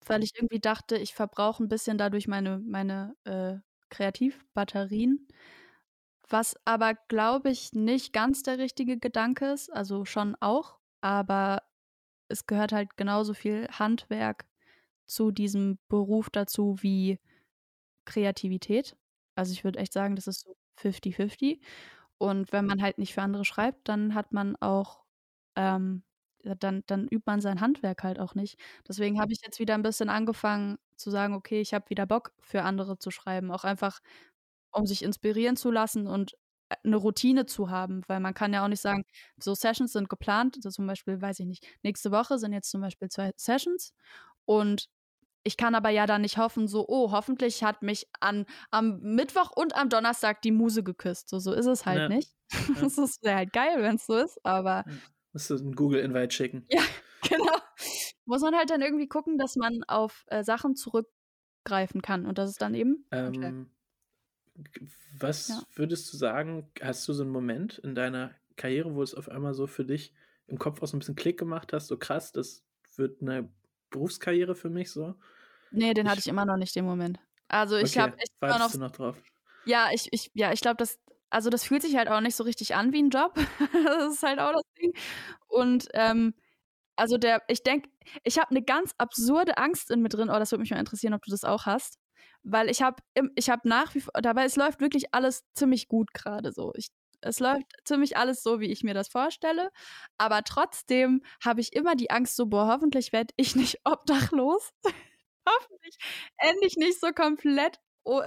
weil ich irgendwie dachte, ich verbrauche ein bisschen dadurch meine, meine äh, Kreativbatterien. Was aber, glaube ich, nicht ganz der richtige Gedanke ist, also schon auch, aber es gehört halt genauso viel Handwerk zu diesem Beruf dazu wie Kreativität. Also ich würde echt sagen, das ist so 50-50. Und wenn man halt nicht für andere schreibt, dann hat man auch, ähm, dann, dann übt man sein Handwerk halt auch nicht. Deswegen habe ich jetzt wieder ein bisschen angefangen zu sagen, okay, ich habe wieder Bock für andere zu schreiben. Auch einfach, um sich inspirieren zu lassen und eine Routine zu haben, weil man kann ja auch nicht sagen, so Sessions sind geplant, also zum Beispiel, weiß ich nicht, nächste Woche sind jetzt zum Beispiel zwei Sessions und ich kann aber ja dann nicht hoffen, so, oh, hoffentlich hat mich an, am Mittwoch und am Donnerstag die Muse geküsst. So, so ist es halt ja. nicht. Ja. Das wäre halt geil, wenn es so ist, aber. Musst du einen Google-Invite schicken. Ja, genau. Muss man halt dann irgendwie gucken, dass man auf äh, Sachen zurückgreifen kann. Und das ist dann eben. Ähm, was ja. würdest du sagen, hast du so einen Moment in deiner Karriere, wo es auf einmal so für dich im Kopf auch so ein bisschen Klick gemacht hast, so krass, das wird eine Berufskarriere für mich so? Nee, den ich, hatte ich immer noch nicht den Moment. Also ich okay. habe echt immer noch, du noch drauf? Ja, ich, ich, ja, ich glaube, das, also das fühlt sich halt auch nicht so richtig an wie ein Job. das ist halt auch das Ding. Und ähm, also der, ich denke, ich habe eine ganz absurde Angst in mir drin. Oh, das würde mich mal interessieren, ob du das auch hast weil ich habe ich habe nach wie vor dabei es läuft wirklich alles ziemlich gut gerade so. Ich es läuft ziemlich alles so, wie ich mir das vorstelle, aber trotzdem habe ich immer die Angst so boah, hoffentlich werde ich nicht obdachlos. hoffentlich endlich nicht so komplett oh,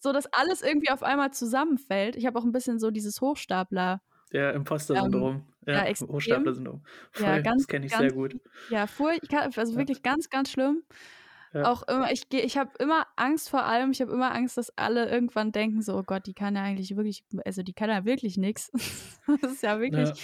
so dass alles irgendwie auf einmal zusammenfällt. Ich habe auch ein bisschen so dieses Hochstapler der Imposter-Syndrom. Ähm, ja, ja Hochstapler-Syndrom. Ja, ganz, das kenne ich ganz, sehr gut. Ja, furchtbar, also wirklich ganz, ganz schlimm. Ja. Auch immer, ich gehe, ich habe immer Angst vor allem, ich habe immer Angst, dass alle irgendwann denken, so, oh Gott, die kann ja eigentlich wirklich, also die kann ja wirklich nichts. das ist ja wirklich. Ja.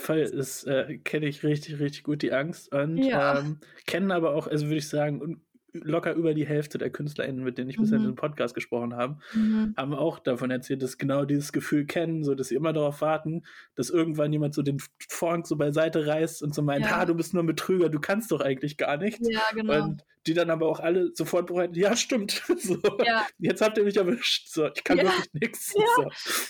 Fall das äh, kenne ich richtig, richtig gut, die Angst. Und ja. ähm, kennen aber auch, also würde ich sagen, locker über die Hälfte der KünstlerInnen, mit denen ich mhm. bisher in diesem Podcast gesprochen habe, mhm. haben auch davon erzählt, dass genau dieses Gefühl kennen, so dass sie immer darauf warten, dass irgendwann jemand so den Vorhang so beiseite reißt und so meint, ja. ha, du bist nur ein Betrüger, du kannst doch eigentlich gar nichts. Ja, genau. Und die dann aber auch alle sofort bereiten, ja, stimmt. so, ja. Jetzt habt ihr mich erwischt. So, ich kann ja. wirklich nichts. Ja. So.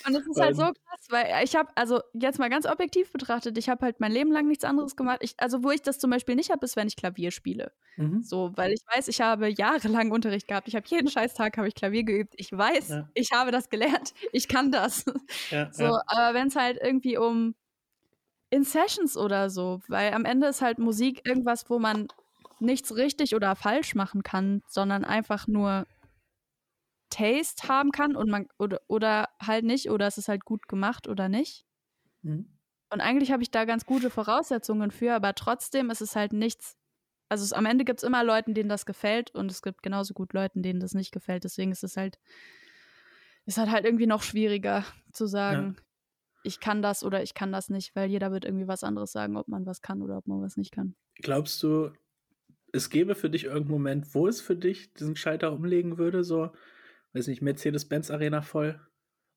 Und das ist halt so krass, weil ich habe, also jetzt mal ganz objektiv betrachtet, ich habe halt mein Leben lang nichts anderes gemacht. Ich, also wo ich das zum Beispiel nicht habe, ist, wenn ich Klavier spiele. Mhm. So, weil ich weiß, ich habe jahrelang Unterricht gehabt. Ich habe jeden Scheißtag habe ich Klavier geübt. Ich weiß, ja. ich habe das gelernt. Ich kann das. So, aber wenn es halt irgendwie um in Sessions oder so, weil am Ende ist halt Musik irgendwas, wo man nichts richtig oder falsch machen kann, sondern einfach nur Taste haben kann und man oder, oder halt nicht, oder es ist halt gut gemacht oder nicht. Mhm. Und eigentlich habe ich da ganz gute Voraussetzungen für, aber trotzdem ist es halt nichts, Also es, am Ende gibt es immer Leuten, denen das gefällt und es gibt genauso gut Leuten, denen das nicht gefällt. Deswegen ist es halt, ist halt, halt irgendwie noch schwieriger zu sagen, ja. ich kann das oder ich kann das nicht, weil jeder wird irgendwie was anderes sagen, ob man was kann oder ob man was nicht kann. Glaubst du, es gäbe für dich irgendeinen Moment, wo es für dich diesen Schalter umlegen würde, so, weiß nicht, Mercedes-Benz Arena voll?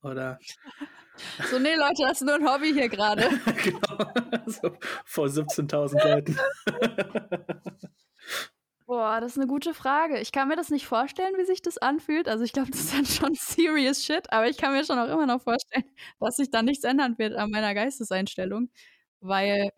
Oder So, nee, Leute, das ist nur ein Hobby hier gerade. genau. So, vor 17.000 Leuten. Boah, das ist eine gute Frage. Ich kann mir das nicht vorstellen, wie sich das anfühlt. Also ich glaube, das ist dann schon serious shit, aber ich kann mir schon auch immer noch vorstellen, dass sich da nichts ändern wird an meiner Geisteseinstellung, weil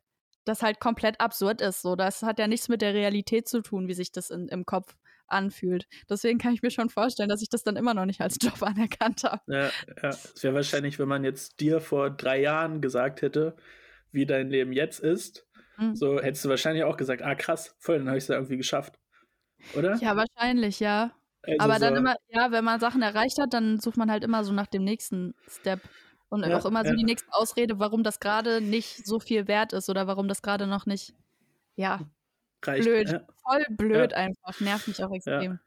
das halt komplett absurd ist. So, das hat ja nichts mit der Realität zu tun, wie sich das in, im Kopf anfühlt. Deswegen kann ich mir schon vorstellen, dass ich das dann immer noch nicht als Job anerkannt habe. Ja, ja. Es wäre wahrscheinlich, wenn man jetzt dir vor drei Jahren gesagt hätte, wie dein Leben jetzt ist, mhm. so hättest du wahrscheinlich auch gesagt, ah krass, voll, dann habe ich es ja irgendwie geschafft. Oder? Ja, wahrscheinlich, ja. Also Aber dann so immer, ja, wenn man Sachen erreicht hat, dann sucht man halt immer so nach dem nächsten Step. Und ja, auch immer so ja. die nächste Ausrede, warum das gerade nicht so viel wert ist oder warum das gerade noch nicht, ja, reicht. Blöd, ja. voll blöd ja. einfach. Nervt mich auch extrem.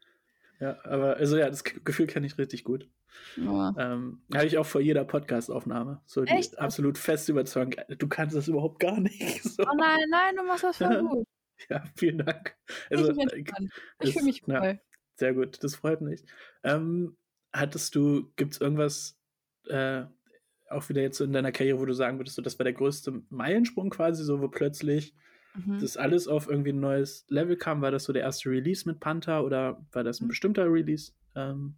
Ja. ja, aber also ja, das Gefühl kenne ich richtig gut. Ja. Ähm, Habe ich auch vor jeder Podcast-Aufnahme. So absolut fest überzeugen, du kannst das überhaupt gar nicht. So. Oh nein, nein, du machst das voll gut. Ja, vielen Dank. Also, ich äh, ich fühle mich voll. sehr gut, das freut mich. Ähm, hattest du, gibt es irgendwas, äh, auch wieder jetzt so in deiner Karriere, wo du sagen würdest, so, das war der größte Meilensprung quasi, so wo plötzlich mhm. das alles auf irgendwie ein neues Level kam? War das so der erste Release mit Panther oder war das ein mhm. bestimmter Release, ähm,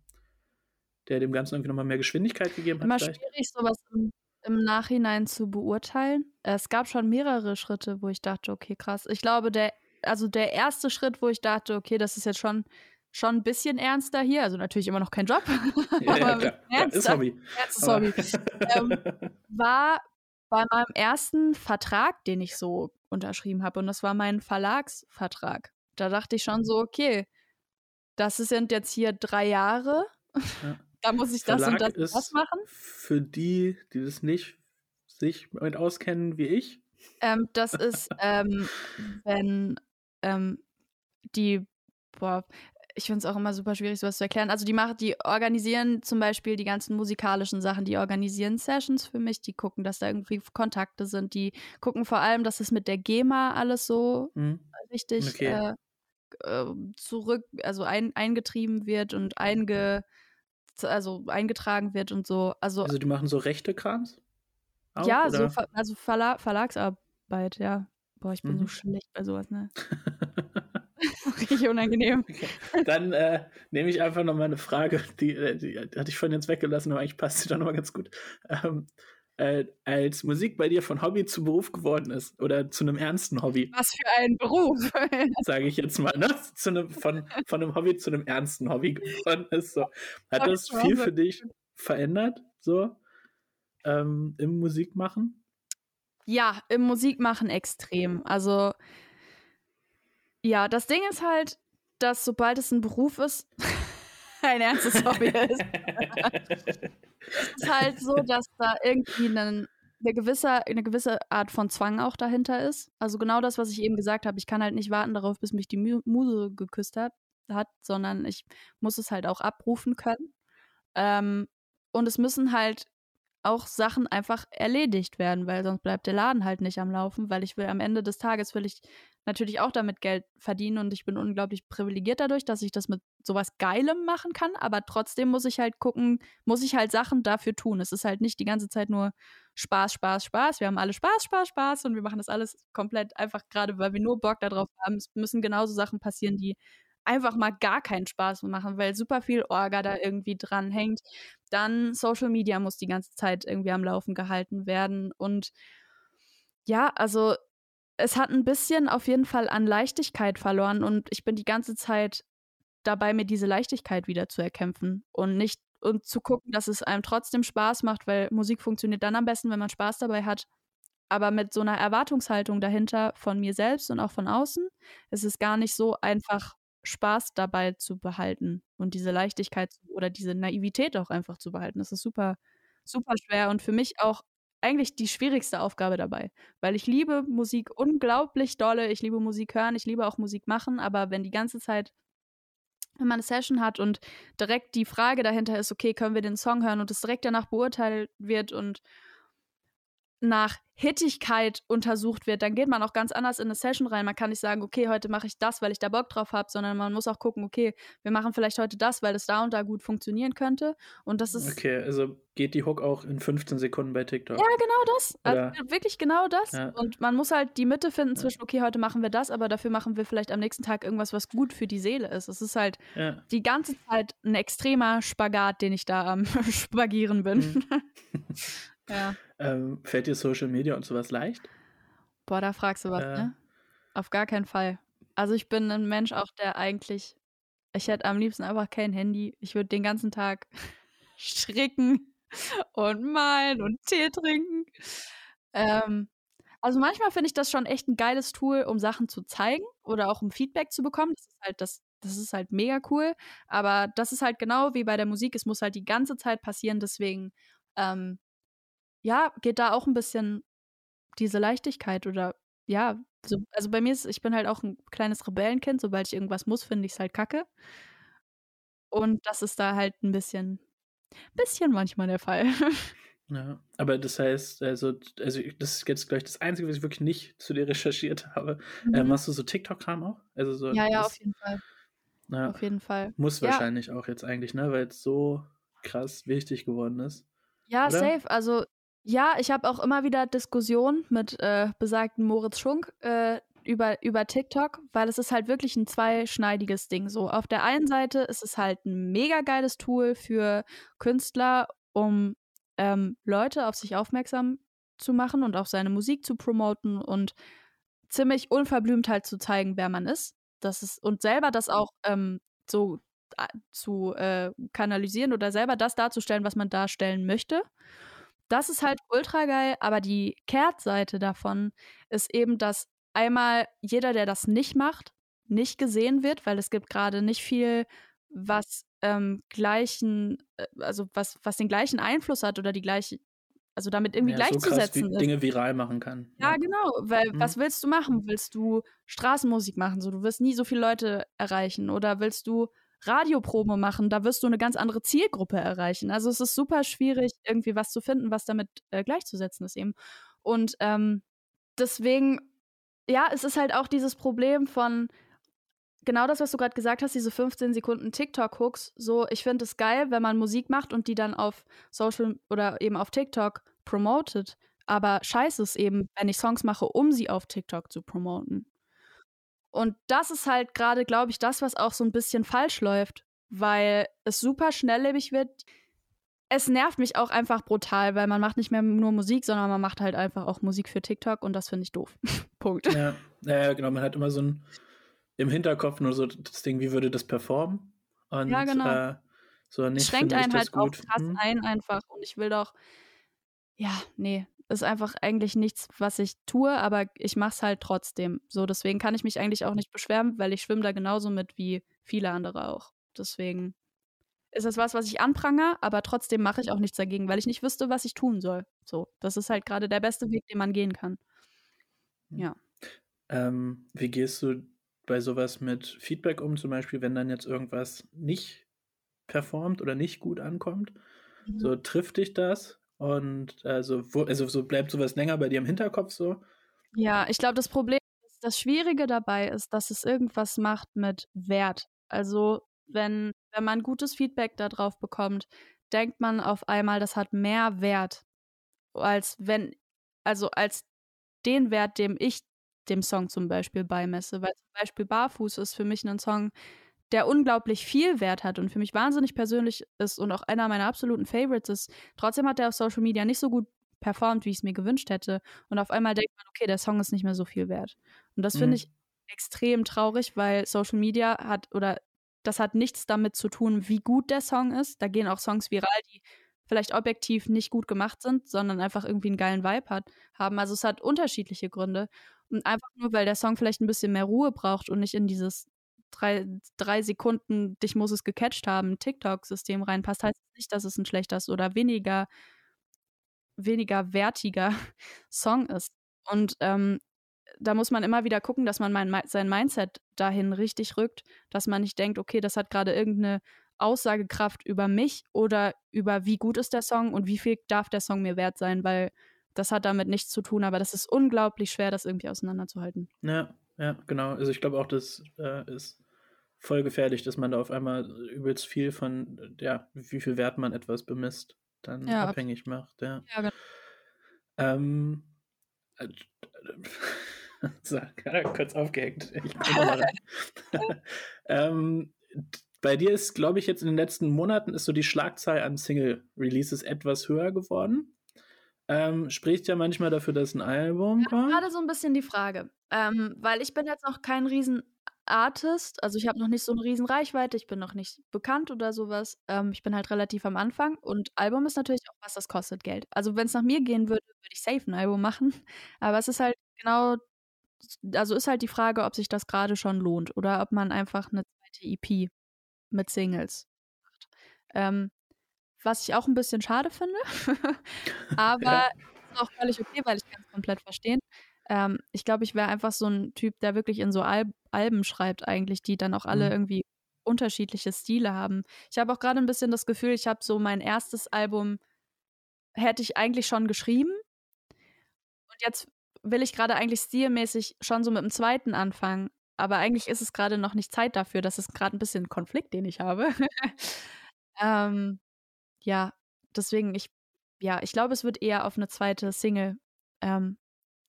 der dem Ganzen irgendwie nochmal mehr Geschwindigkeit gegeben hat? Immer vielleicht? schwierig, sowas im, im, Nachhinein zu beurteilen. Es gab schon mehrere Schritte, wo ich dachte, okay, krass. Ich glaube, der, also der erste Schritt, wo ich dachte, okay, das ist jetzt schon schon ein bisschen ernster hier, also natürlich immer noch kein Job, ja, aber ja, ja, ist Hobby. Ernstes Hobby. ähm, war bei meinem ersten Vertrag, den ich so unterschrieben habe. Und das war mein Verlagsvertrag. Da dachte ich schon so, okay, das sind jetzt hier drei Jahre. Ja. da muss ich das Verlag und das, das machen. Für die, die das nicht sich damit auskennen wie ich. Ähm, das ist, ähm, wenn ähm, die, boah, ich finde es auch immer super schwierig, sowas zu erklären. Also die machen, die organisieren zum Beispiel die ganzen musikalischen Sachen, die organisieren Sessions für mich, die gucken, dass da irgendwie Kontakte sind, die gucken vor allem, dass es mit der GEMA alles so mhm. richtig okay. äh, äh, zurück, also ein, eingetrieben wird und einge, also eingetragen wird und so. Also, also die machen so rechte Krams? ja, oder? so also Verla Verlagsarbeit, ja. Boah, ich bin mhm. so schlecht bei sowas, ne? Richtig unangenehm. Okay. Dann äh, nehme ich einfach noch mal eine Frage, die, äh, die, hatte ich vorhin jetzt weggelassen, aber eigentlich passt sie doch noch mal ganz gut. Ähm, äh, als Musik bei dir von Hobby zu Beruf geworden ist oder zu einem ernsten Hobby. Was für ein Beruf? Sage ich jetzt mal, ne? Zu einem, von, von einem Hobby zu einem ernsten Hobby geworden ist. So. Hat das viel für dich verändert, so ähm, im Musikmachen? Ja, im Musikmachen extrem. Also ja, das Ding ist halt, dass sobald es ein Beruf ist, ein ernstes Hobby ist. es ist halt so, dass da irgendwie eine, eine, gewisse, eine gewisse Art von Zwang auch dahinter ist. Also genau das, was ich eben gesagt habe. Ich kann halt nicht warten darauf, bis mich die Muse geküsst hat, hat sondern ich muss es halt auch abrufen können. Ähm, und es müssen halt auch Sachen einfach erledigt werden, weil sonst bleibt der Laden halt nicht am Laufen, weil ich will am Ende des Tages will ich natürlich auch damit Geld verdienen und ich bin unglaublich privilegiert dadurch, dass ich das mit sowas Geilem machen kann, aber trotzdem muss ich halt gucken, muss ich halt Sachen dafür tun. Es ist halt nicht die ganze Zeit nur Spaß, Spaß, Spaß. Wir haben alle Spaß, Spaß, Spaß und wir machen das alles komplett einfach gerade, weil wir nur Bock darauf haben. Es müssen genauso Sachen passieren, die einfach mal gar keinen Spaß machen, weil super viel Orga da irgendwie dran hängt. Dann Social Media muss die ganze Zeit irgendwie am Laufen gehalten werden und ja, also es hat ein bisschen auf jeden Fall an Leichtigkeit verloren und ich bin die ganze Zeit dabei, mir diese Leichtigkeit wieder zu erkämpfen und nicht und zu gucken, dass es einem trotzdem Spaß macht, weil Musik funktioniert dann am besten, wenn man Spaß dabei hat. Aber mit so einer Erwartungshaltung dahinter von mir selbst und auch von außen ist es gar nicht so einfach, Spaß dabei zu behalten und diese Leichtigkeit oder diese Naivität auch einfach zu behalten. Das ist super, super schwer und für mich auch eigentlich die schwierigste Aufgabe dabei, weil ich liebe Musik unglaublich dolle, ich liebe Musik hören, ich liebe auch Musik machen, aber wenn die ganze Zeit wenn man eine Session hat und direkt die Frage dahinter ist, okay, können wir den Song hören und es direkt danach beurteilt wird und nach Hittigkeit untersucht wird, dann geht man auch ganz anders in eine Session rein. Man kann nicht sagen, okay, heute mache ich das, weil ich da Bock drauf habe, sondern man muss auch gucken, okay, wir machen vielleicht heute das, weil es da und da gut funktionieren könnte. Und das ist. Okay, also geht die Hook auch in 15 Sekunden bei TikTok. Ja, genau das. Also wirklich genau das. Ja. Und man muss halt die Mitte finden zwischen, okay, heute machen wir das, aber dafür machen wir vielleicht am nächsten Tag irgendwas, was gut für die Seele ist. Es ist halt ja. die ganze Zeit ein extremer Spagat, den ich da am Spagieren bin. Mhm. ja. Ähm, fällt dir Social Media und sowas leicht? Boah, da fragst du was, äh. ne? Auf gar keinen Fall. Also ich bin ein Mensch auch, der eigentlich, ich hätte am liebsten einfach kein Handy. Ich würde den ganzen Tag stricken und malen und Tee trinken. Ähm, also manchmal finde ich das schon echt ein geiles Tool, um Sachen zu zeigen oder auch um Feedback zu bekommen. Das ist halt das, das ist halt mega cool. Aber das ist halt genau wie bei der Musik. Es muss halt die ganze Zeit passieren. Deswegen ähm, ja, geht da auch ein bisschen diese Leichtigkeit oder ja, so, also bei mir ist, ich bin halt auch ein kleines Rebellenkind, sobald ich irgendwas muss, finde ich es halt kacke. Und das ist da halt ein bisschen, bisschen manchmal der Fall. Ja, aber das heißt, also, also das ist jetzt gleich das Einzige, was ich wirklich nicht zu dir recherchiert habe. Äh, mhm. Machst du so TikTok-Kram auch? Also so, ja, ja, auf jeden Fall. Ja, auf jeden Fall. Muss ja. wahrscheinlich auch jetzt eigentlich, ne? Weil es so krass wichtig geworden ist. Ja, oder? safe. Also ja, ich habe auch immer wieder Diskussionen mit äh, besagten Moritz Schunk äh, über, über TikTok, weil es ist halt wirklich ein zweischneidiges Ding. So, auf der einen Seite ist es halt ein mega geiles Tool für Künstler, um ähm, Leute auf sich aufmerksam zu machen und auch seine Musik zu promoten und ziemlich unverblümt halt zu zeigen, wer man ist. Das ist und selber das auch ähm, so zu äh, kanalisieren oder selber das darzustellen, was man darstellen möchte. Das ist halt ultra geil, aber die Kehrtseite davon ist eben, dass einmal jeder, der das nicht macht, nicht gesehen wird, weil es gibt gerade nicht viel, was ähm, gleichen, äh, also was, was den gleichen Einfluss hat oder die gleiche, also damit irgendwie ja, gleichzusetzen so krass, Dinge viral machen kann. Ja, ja genau, weil mhm. was willst du machen? Willst du Straßenmusik machen? So, du wirst nie so viele Leute erreichen oder willst du Radioprobe machen, da wirst du eine ganz andere Zielgruppe erreichen. Also es ist super schwierig, irgendwie was zu finden, was damit äh, gleichzusetzen ist eben. Und ähm, deswegen, ja, es ist halt auch dieses Problem von genau das, was du gerade gesagt hast, diese 15 Sekunden TikTok-Hooks. So, ich finde es geil, wenn man Musik macht und die dann auf Social oder eben auf TikTok promotet. Aber scheiße ist eben, wenn ich Songs mache, um sie auf TikTok zu promoten. Und das ist halt gerade, glaube ich, das, was auch so ein bisschen falsch läuft, weil es super schnelllebig wird. Es nervt mich auch einfach brutal, weil man macht nicht mehr nur Musik, sondern man macht halt einfach auch Musik für TikTok und das finde ich doof. Punkt. Ja, ja, genau. Man hat immer so ein im Hinterkopf nur so das Ding, wie würde das performen? Und, ja, genau. Äh, so nicht, schränkt einen halt auch krass hm. ein einfach und ich will doch, ja, nee, ist einfach eigentlich nichts, was ich tue, aber ich mache es halt trotzdem. So, deswegen kann ich mich eigentlich auch nicht beschweren, weil ich schwimme da genauso mit wie viele andere auch. Deswegen ist das was, was ich anprangere, aber trotzdem mache ich auch nichts dagegen, weil ich nicht wüsste, was ich tun soll. So, das ist halt gerade der beste Weg, den man gehen kann. Hm. Ja. Ähm, wie gehst du bei sowas mit Feedback um, zum Beispiel, wenn dann jetzt irgendwas nicht performt oder nicht gut ankommt? Mhm. So trifft dich das? Und also, wo, also so bleibt sowas länger bei dir im Hinterkopf so? Ja, ich glaube, das Problem, das Schwierige dabei ist, dass es irgendwas macht mit Wert. Also, wenn, wenn man gutes Feedback darauf bekommt, denkt man auf einmal, das hat mehr Wert, als wenn, also als den Wert, dem ich dem Song zum Beispiel beimesse. Weil zum Beispiel Barfuß ist für mich ein Song, der unglaublich viel Wert hat und für mich wahnsinnig persönlich ist und auch einer meiner absoluten Favorites ist. Trotzdem hat er auf Social Media nicht so gut performt, wie ich es mir gewünscht hätte. Und auf einmal denkt man, okay, der Song ist nicht mehr so viel wert. Und das mhm. finde ich extrem traurig, weil Social Media hat oder das hat nichts damit zu tun, wie gut der Song ist. Da gehen auch Songs viral, die vielleicht objektiv nicht gut gemacht sind, sondern einfach irgendwie einen geilen Vibe hat, haben. Also es hat unterschiedliche Gründe. Und einfach nur, weil der Song vielleicht ein bisschen mehr Ruhe braucht und nicht in dieses drei, drei Sekunden, dich muss es gecatcht haben, TikTok-System reinpasst, heißt das nicht, dass es ein schlechter oder weniger weniger wertiger Song ist. Und ähm, da muss man immer wieder gucken, dass man mein, sein Mindset dahin richtig rückt, dass man nicht denkt, okay, das hat gerade irgendeine Aussagekraft über mich oder über wie gut ist der Song und wie viel darf der Song mir wert sein, weil das hat damit nichts zu tun, aber das ist unglaublich schwer, das irgendwie auseinanderzuhalten. Ja, ja, genau. Also ich glaube auch, das äh, ist voll gefährlich, dass man da auf einmal übelst viel von, ja, wie viel Wert man etwas bemisst, dann ja, abhängig macht, ja. ja genau. Ähm, äh, so, kurz aufgehängt. Ich ähm, bei dir ist, glaube ich, jetzt in den letzten Monaten ist so die Schlagzahl an Single-Releases etwas höher geworden. Ähm, spricht ja manchmal dafür, dass ein Album kommt. Gerade so ein bisschen die Frage. Ähm, weil ich bin jetzt noch kein riesen Artist, also ich habe noch nicht so eine riesen Reichweite, ich bin noch nicht bekannt oder sowas. Ähm, ich bin halt relativ am Anfang und Album ist natürlich auch was, das kostet Geld. Also wenn es nach mir gehen würde, würde ich safe ein Album machen. Aber es ist halt genau, also ist halt die Frage, ob sich das gerade schon lohnt oder ob man einfach eine zweite EP mit Singles macht. Ähm, was ich auch ein bisschen schade finde, aber ja. ist auch völlig okay, weil ich kann es komplett verstehen. Ähm, ich glaube, ich wäre einfach so ein Typ, der wirklich in so Al Alben schreibt eigentlich, die dann auch alle mhm. irgendwie unterschiedliche Stile haben. Ich habe auch gerade ein bisschen das Gefühl, ich habe so mein erstes Album hätte ich eigentlich schon geschrieben und jetzt will ich gerade eigentlich stilmäßig schon so mit dem zweiten anfangen, aber eigentlich ist es gerade noch nicht Zeit dafür. Das ist gerade ein bisschen ein Konflikt, den ich habe. ähm, ja, deswegen, ich, ja, ich glaube, es wird eher auf eine zweite Single, ähm,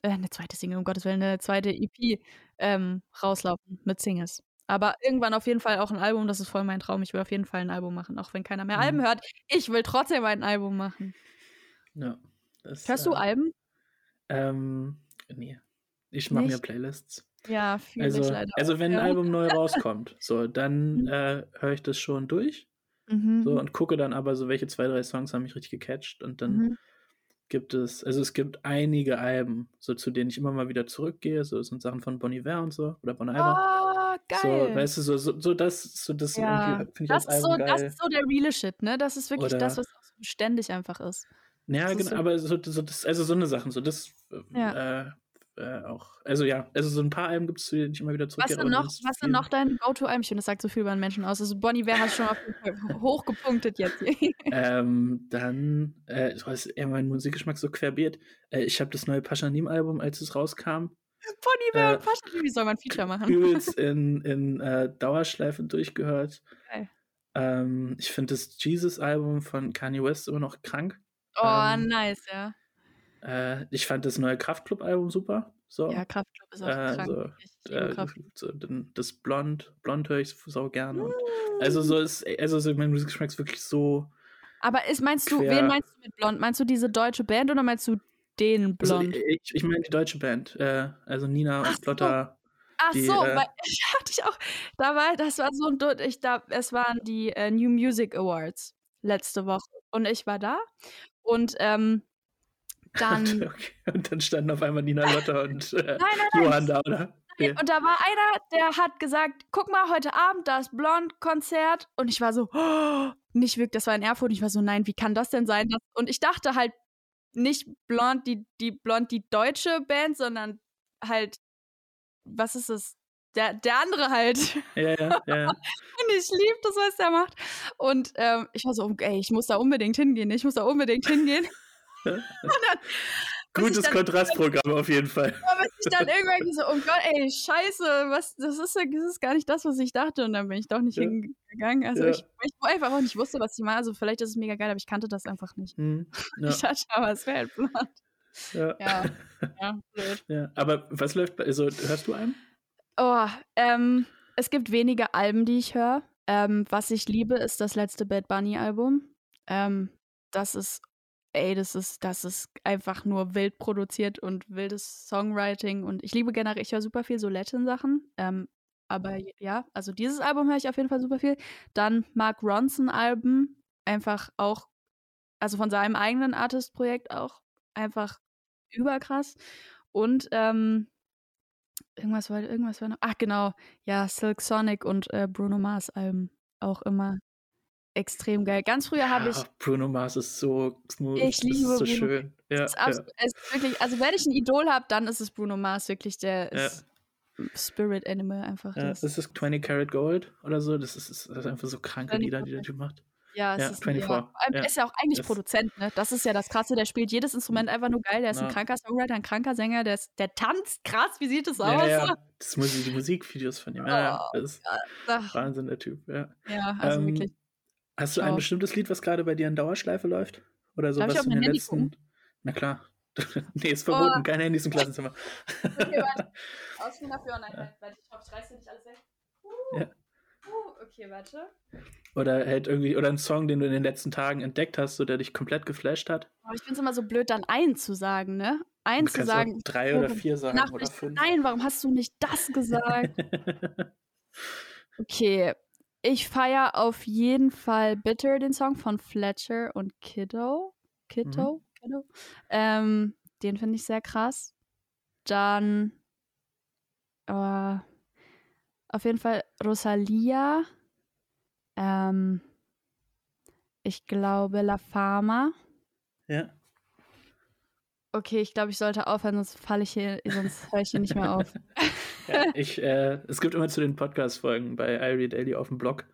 äh, eine zweite Single, um Gottes Willen, eine zweite EP ähm, rauslaufen mit Singles. Aber irgendwann auf jeden Fall auch ein Album, das ist voll mein Traum. Ich will auf jeden Fall ein Album machen, auch wenn keiner mehr mhm. Alben hört. Ich will trotzdem ein Album machen. Ja. Das, Hörst du äh, Alben? Ähm, nee. Ich mache mir Playlists. Ja, fühle also, ich leider. Also, wenn ein Album neu rauskommt, so, dann mhm. äh, höre ich das schon durch. Mhm. So, und gucke dann aber so, welche zwei, drei Songs haben mich richtig gecatcht. Und dann mhm. gibt es, also es gibt einige Alben, so zu denen ich immer mal wieder zurückgehe. So, das sind Sachen von Bon Iver und so, oder Bon Iver. Oh, geil. So, weißt du, so, so, so das, so das ja. finde ich das als Album so, geil. Das ist so der reale Shit, ne? Das ist wirklich oder, das, was beständig einfach ist. Ja, genau, so aber so, so, das, also so eine Sachen, so das ja. äh, äh, auch, also ja, also so ein paar Alben gibt es, die ich immer wieder zurückkehre. Was, noch, was sind noch dein finde, das sagt so viel über einen Menschen aus. Also Bonnie hast schon mal hochgepunktet jetzt. ähm, dann, äh, ist eher mein Musikgeschmack so querbeet. Äh, ich habe das neue Paschanim-Album, als es rauskam. Bonnie Ware äh, und Paschanim, wie soll man ein Feature machen? Übelst in, in äh, Dauerschleife durchgehört. Ähm, ich finde das Jesus-Album von Kanye West immer noch krank. Oh, ähm, nice, ja. Äh, ich fand das neue Kraftclub-Album super. So. Ja, Kraftclub ist auch äh, krank. So, äh, so, das Blond, Blond höre ich so gerne. Und, also so ist, also so mein Musikgeschmack ist wirklich so. Aber ist, meinst du, wen meinst du mit Blond? Meinst du diese deutsche Band oder meinst du den also, Blond? Also, ich, ich meine die deutsche Band. Äh, also Nina Ach und Plotter. So. Ach die, so, äh, weil ich hatte ich auch, da war, das war so ein, ich da, es waren die äh, New Music Awards letzte Woche und ich war da und ähm, dann. Und dann standen auf einmal Nina Lotter und äh, nein, nein, nein. Johann da, oder? Ja. Und da war einer, der hat gesagt, guck mal, heute Abend, da ist Blond-Konzert. Und ich war so, oh, nicht wirklich, das war in Erfurt. Und ich war so, nein, wie kann das denn sein? Und ich dachte halt nicht Blond, die, die Blond, die deutsche Band, sondern halt, was ist es? Der, der andere halt. Ja, ja, ja. Und ich liebe das, was der macht. Und ähm, ich war so, ey, ich muss da unbedingt hingehen. Ich muss da unbedingt hingehen. Gutes dann, Kontrastprogramm auf jeden Fall. Aber ich dann irgendwann so, oh Gott, ey, scheiße, was, das, ist, das ist gar nicht das, was ich dachte. Und dann bin ich doch nicht ja. hingegangen. Also ja. ich, ich einfach auch nicht wusste, was ich mal. Also vielleicht ist es mega geil, aber ich kannte das einfach nicht. Hm. Ja. Ich dachte, aber es wäre halt blöd. Ja. ja. Ja, blöd. Ja. Aber was läuft bei, also hörst du einen? Oh, ähm, es gibt wenige Alben, die ich höre. Ähm, was ich liebe, ist das letzte Bad Bunny Album. Ähm, das ist ey, das ist, das ist einfach nur wild produziert und wildes Songwriting. Und ich liebe generell, ich höre super viel so Latin-Sachen. Ähm, aber ja, also dieses Album höre ich auf jeden Fall super viel. Dann Mark Ronson-Alben, einfach auch, also von seinem eigenen Artist-Projekt auch, einfach überkrass. Und ähm, irgendwas war, irgendwas war noch, ach genau, ja, Silk Sonic und äh, Bruno Mars Alben auch immer extrem geil. Ganz früher habe ich. Bruno Mars ist so smooth. Ich liebe das ist so Bruno. schön. Ja, ist absolut, ja. es ist wirklich, also wenn ich ein Idol habe, dann ist es Bruno Mars wirklich der Ja. Spirit Animal einfach. Ja, das. ist 20 Karat Gold oder so. Das ist, das ist einfach so kranke 20 Lieder, die der Typ macht. Ja, es Ja, ist 24, Ja. Er ist ja auch eigentlich Das- Produzent, ne? Das ist ja das Krasse. Der spielt jedes Instrument einfach nur geil. Der ist ein Ja. kranker Songwriter, ein kranker Sänger. Der, ist, der tanzt krass. Wie sieht es aus? Ja, ja. Das Musik, die Musikvideos von ihm. Ja, ja. Oh, Das ist Ach, Wahnsinn, der Typ. Ja. ja, also Ähm, wirklich. Hast du ein bestimmtes Lied, was gerade bei dir in Dauerschleife läuft? Oder so, Darf ich was auf in den Handy letzten. Na klar. nee, ist verboten. Oh. Kein Handys im Klassenzimmer. Okay, warte. Ausgehen dafür. Nein, nein, warte. Ich hoffe, ich reiße nicht alles weg. Uh, Ja. uh, okay, warte. Oder halt irgendwie, oder ein Song, den du in den letzten Tagen entdeckt hast, so der dich komplett geflasht hat. Aber ich finde es immer so blöd, dann ein zu sagen, ne? Ein Du zu sagen. drei oder vier sagen Nachricht, oder fünf. Nein, warum hast du nicht das gesagt? Okay, ich feiere auf jeden Fall Bitter, den Song von Fletcher und Kiddo. Kiddo? Mhm. Kiddo? Ähm, den finde ich sehr krass. Dann äh, auf jeden Fall Rosalia. Ähm, ich glaube La Fama. ja. Okay, ich glaube, ich sollte aufhören, sonst falle ich hier, sonst höre ich hier nicht mehr auf. ja ich, äh, es gibt immer zu den Podcast-Folgen bei Irie Daily auf dem Blog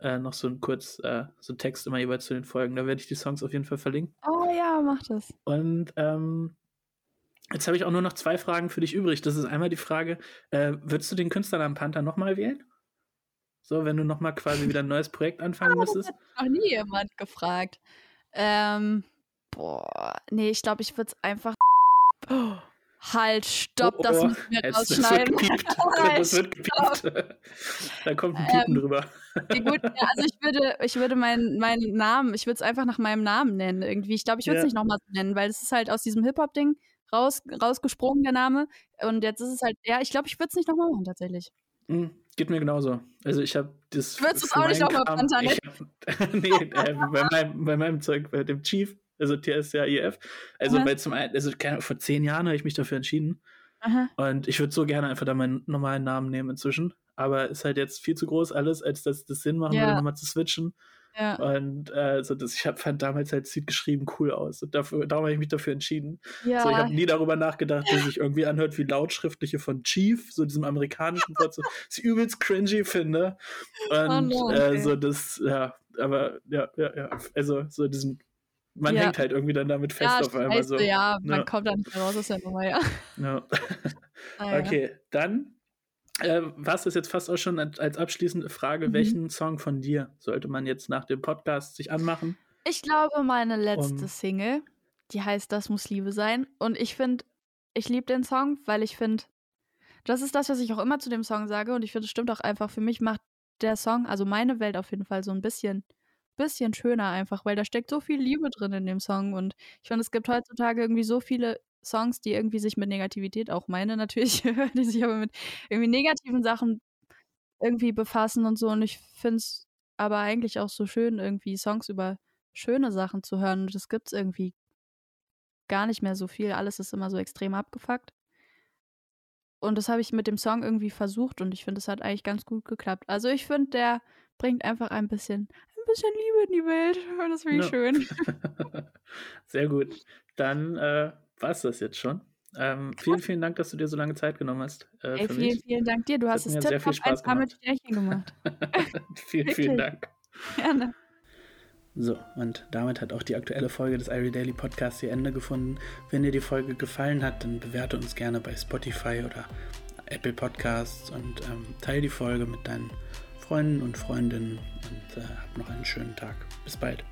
äh, noch so ein kurz, äh, so ein Text immer jeweils zu den Folgen. Da werde ich die Songs auf jeden Fall verlinken. Oh ja, mach das. Und ähm, jetzt habe ich auch nur noch zwei Fragen für dich übrig. Das ist einmal die Frage, äh, würdest du den Künstler am Panther nochmal wählen? So, wenn du nochmal quasi wieder ein neues Projekt anfangen müsstest? Noch nie jemand gefragt. Ähm, boah, nee, ich glaube, ich würde es einfach. Oh, halt, stopp, Oh, das oh, müssen wir jetzt- Das wird rausschneiden. gepiept. Halt, Das wird gepiept. da kommt ein Piepen Ähm, drüber. Wie gut, ja, also ich würde, ich würde meinen, meinen Namen, ich würde es einfach nach meinem Namen nennen irgendwie. Ich glaube, ich würde es Ja. nicht nochmal so nennen, weil es ist halt aus diesem Hip-Hop-Ding raus, rausgesprungen, der Name. Und jetzt ist es halt, ja, ich glaube, ich würde es nicht nochmal machen, tatsächlich. Hm, geht mir genauso. Also ich habe das. Würdest du's für auch nicht meinen noch mal Kram- ich hab, Nee, äh, bei, meinem, bei meinem Zeug, bei dem Chief, also TSCAIF. Also Aha. weil zum einen, also vor zehn Jahren habe ich mich dafür entschieden. Aha. Und ich würde so gerne einfach da meinen normalen Namen nehmen inzwischen. Aber ist halt jetzt viel zu groß alles, als dass das Sinn machen Ja. würde, nochmal zu switchen. Ja. Und äh, so das, ich habe fand damals halt Sieht geschrieben cool aus. Und dafür, darum habe ich mich dafür entschieden. Ja. So, ich habe nie darüber nachgedacht, dass sich irgendwie anhört wie lautschriftliche von Chief, so diesem amerikanischen Wort, so, das ich übelst cringy finde. Und Oh no, äh, okay. so das, ja, aber ja, ja, ja. Also so diesem, man Ja. hängt halt irgendwie dann damit fest ja, auf einmal scheiße, so. ja, man Ja. kommt da nicht mehr raus aus der Nummer, ja. Ja. Naja. Okay, dann äh, war es das jetzt fast auch schon als, als abschließende Frage, Mhm. welchen Song von dir sollte man jetzt nach dem Podcast sich anmachen? Ich glaube, meine letzte Um- Single, die heißt Das muss Liebe sein. Und ich finde, ich liebe den Song, weil ich finde, das ist das, was ich auch immer zu dem Song sage. Und ich finde, es stimmt auch einfach. Für mich macht der Song, also meine Welt auf jeden Fall so ein bisschen, bisschen schöner einfach, weil da steckt so viel Liebe drin in dem Song. Und ich finde, es gibt heutzutage irgendwie so viele Songs, die irgendwie sich mit Negativität, auch meine natürlich, die sich aber mit irgendwie negativen Sachen irgendwie befassen und so. Und ich finde es aber eigentlich auch so schön, irgendwie Songs über schöne Sachen zu hören. Und das gibt es irgendwie gar nicht mehr so viel. Alles ist immer so extrem abgefuckt. Und das habe ich mit dem Song irgendwie versucht und ich finde, es hat eigentlich ganz gut geklappt. Also ich finde, der bringt einfach ein bisschen, ein bisschen Liebe in die Welt. Das finde ich Ja. schön. Sehr gut. Dann äh, war es das jetzt schon. Ähm, vielen, vielen Dank, dass du dir so lange Zeit genommen hast. Äh, Ey, vielen, mich. vielen Dank dir. Du Das hast es viel tipptopp Spaß 1A mit Sternchen gemacht. vielen, vielen. Dank. Gerne. So, und damit hat auch die aktuelle Folge des Irie Daily Podcasts ihr Ende gefunden. Wenn dir die Folge gefallen hat, dann bewerte uns gerne bei Spotify oder Apple Podcasts und ähm, teile die Folge mit deinen Freunden und Freundinnen und äh, hab noch einen schönen Tag. Bis bald.